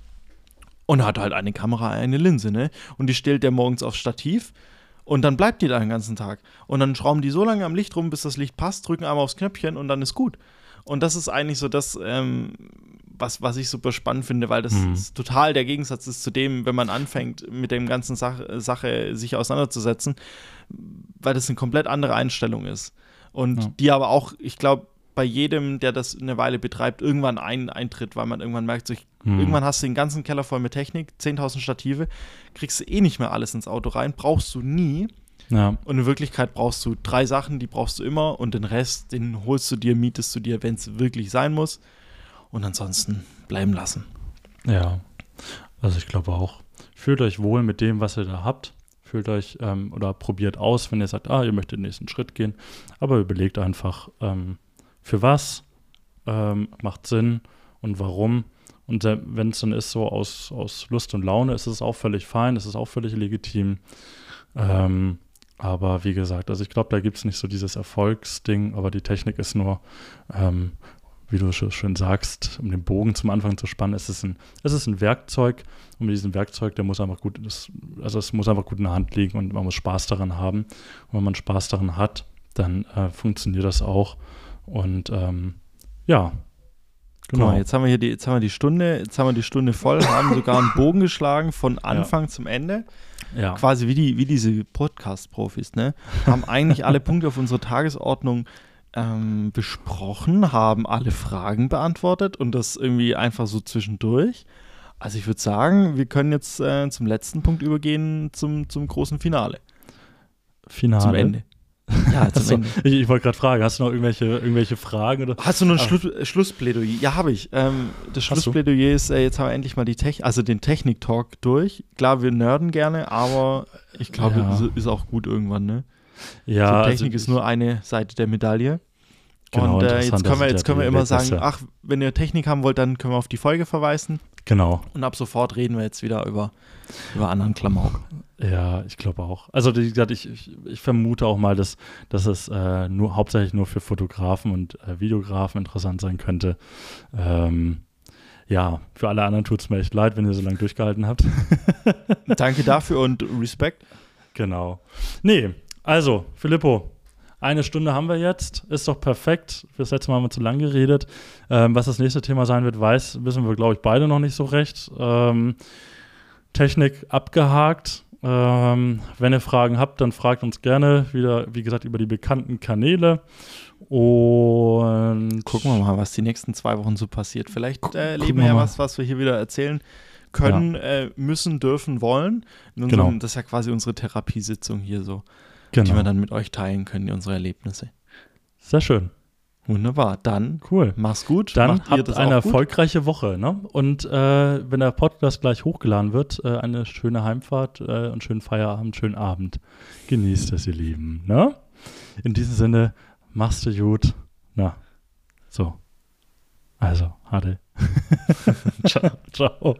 und hat halt eine Kamera, eine Linse, ne? Und die stellt der morgens aufs Stativ und dann bleibt die da den ganzen Tag. Und dann schrauben die so lange am Licht rum, bis das Licht passt, drücken einmal aufs Knöpfchen und dann ist gut. Und das ist eigentlich so das, ähm, was, was ich super spannend finde, weil das Mhm. total der Gegensatz ist zu dem, wenn man anfängt, mit dem ganzen Sach Sache sich auseinanderzusetzen, weil das eine komplett andere Einstellung ist. Und Ja. die aber auch, ich glaube, bei jedem, der das eine Weile betreibt, irgendwann ein, eintritt, weil man irgendwann merkt, so, ich, Mhm. irgendwann hast du den ganzen Keller voll mit Technik, 10.000 Stative, kriegst du eh nicht mehr alles ins Auto rein, brauchst du nie. Ja, Und in Wirklichkeit brauchst du drei Sachen, die brauchst du immer und den Rest, den holst du dir, mietest du dir, wenn es wirklich sein muss. Und ansonsten bleiben lassen. ja. Also ich glaube auch. Fühlt euch wohl mit dem, was ihr da habt. Fühlt euch ähm, oder probiert aus, wenn ihr sagt, ah, ihr möchtet den nächsten Schritt gehen. Aber überlegt einfach ähm, für was ähm, macht Sinn und warum. Und wenn es dann ist so aus, aus Lust und Laune, ist es auch völlig fein, ist es auch völlig legitim. Ähm, aber wie gesagt, also ich glaube, da gibt es nicht so dieses Erfolgsding, aber die Technik ist nur, ähm, wie du schön sagst, um den Bogen zum Anfang zu spannen, es ist ein, es ist ein Werkzeug und mit diesem Werkzeug, der muss einfach gut, das, also es muss einfach gut in der Hand liegen und man muss Spaß daran haben. Und wenn man Spaß daran hat, dann äh, funktioniert das auch. Und ähm, ja, Genau. Mal, jetzt haben wir hier die, jetzt haben wir die Stunde, jetzt haben wir die Stunde voll, haben sogar einen Bogen geschlagen von Anfang ja. zum Ende. Ja. Quasi wie, die, wie diese Podcast-Profis, ne? Haben eigentlich alle Punkte auf unserer Tagesordnung ähm, besprochen, haben alle Fragen beantwortet und das irgendwie einfach so zwischendurch. Also ich würde sagen, wir können jetzt äh, zum letzten Punkt übergehen, zum, zum großen Finale. Finale. Zum Ende. Ja, <laughs> Ende. Ich, ich wollte gerade fragen, hast du noch irgendwelche, irgendwelche Fragen? Oder? Hast du noch ein Schlu Schlussplädoyer? Ja, habe ich. Ähm, das Schlussplädoyer ist, äh, jetzt haben wir endlich mal die Technik, also den Technik-Talk durch. Klar, wir nerden gerne, aber ich glaube, ja. ist, ist auch gut irgendwann, ne? Ja. So, Technik also ist nur eine Seite der Medaille. Genau, und äh, jetzt können wir, jetzt können wir immer sagen, ach, wenn ihr Technik haben wollt, dann können wir auf die Folge verweisen. Genau. Und ab sofort reden wir jetzt wieder über, über anderen Klamauk. Ja, ich glaube auch. Also wie gesagt, ich, ich, ich, vermute auch mal, dass, dass es äh, nur hauptsächlich nur für Fotografen und äh, Videografen interessant sein könnte. Ähm, ja, für alle anderen tut es mir echt leid, wenn ihr so lange durchgehalten habt. <laughs> Danke dafür und Respekt. Genau. Nee, also, Filippo, eine Stunde haben wir jetzt, ist doch perfekt. Das letzte Mal haben wir zu lang geredet. Ähm, was das nächste Thema sein wird, weiß, wissen wir, glaube ich, beide noch nicht so recht. Ähm, Technik abgehakt. Ähm, wenn ihr Fragen habt, dann fragt uns gerne wieder, wie gesagt, über die bekannten Kanäle. Und gucken wir mal, was die nächsten zwei Wochen so passiert. Vielleicht äh, erleben wir ja was, was wir hier wieder erzählen können, ja. äh, müssen, dürfen, wollen. Unserem, genau. Das ist ja quasi unsere Therapiesitzung hier so genau. die wir dann mit euch teilen können, unsere Erlebnisse. Sehr schön. Wunderbar. Dann cool. Mach's gut. Dann Macht habt eine erfolgreiche Woche. Ne? Und äh, wenn der Podcast gleich hochgeladen wird, äh, eine schöne Heimfahrt äh, und schönen Feierabend, schönen Abend. Genießt es, ihr Lieben. Ne? In diesem Sinne, machst du gut. Na, so. Also, Hade. <laughs> <laughs> Ciao. Ciao.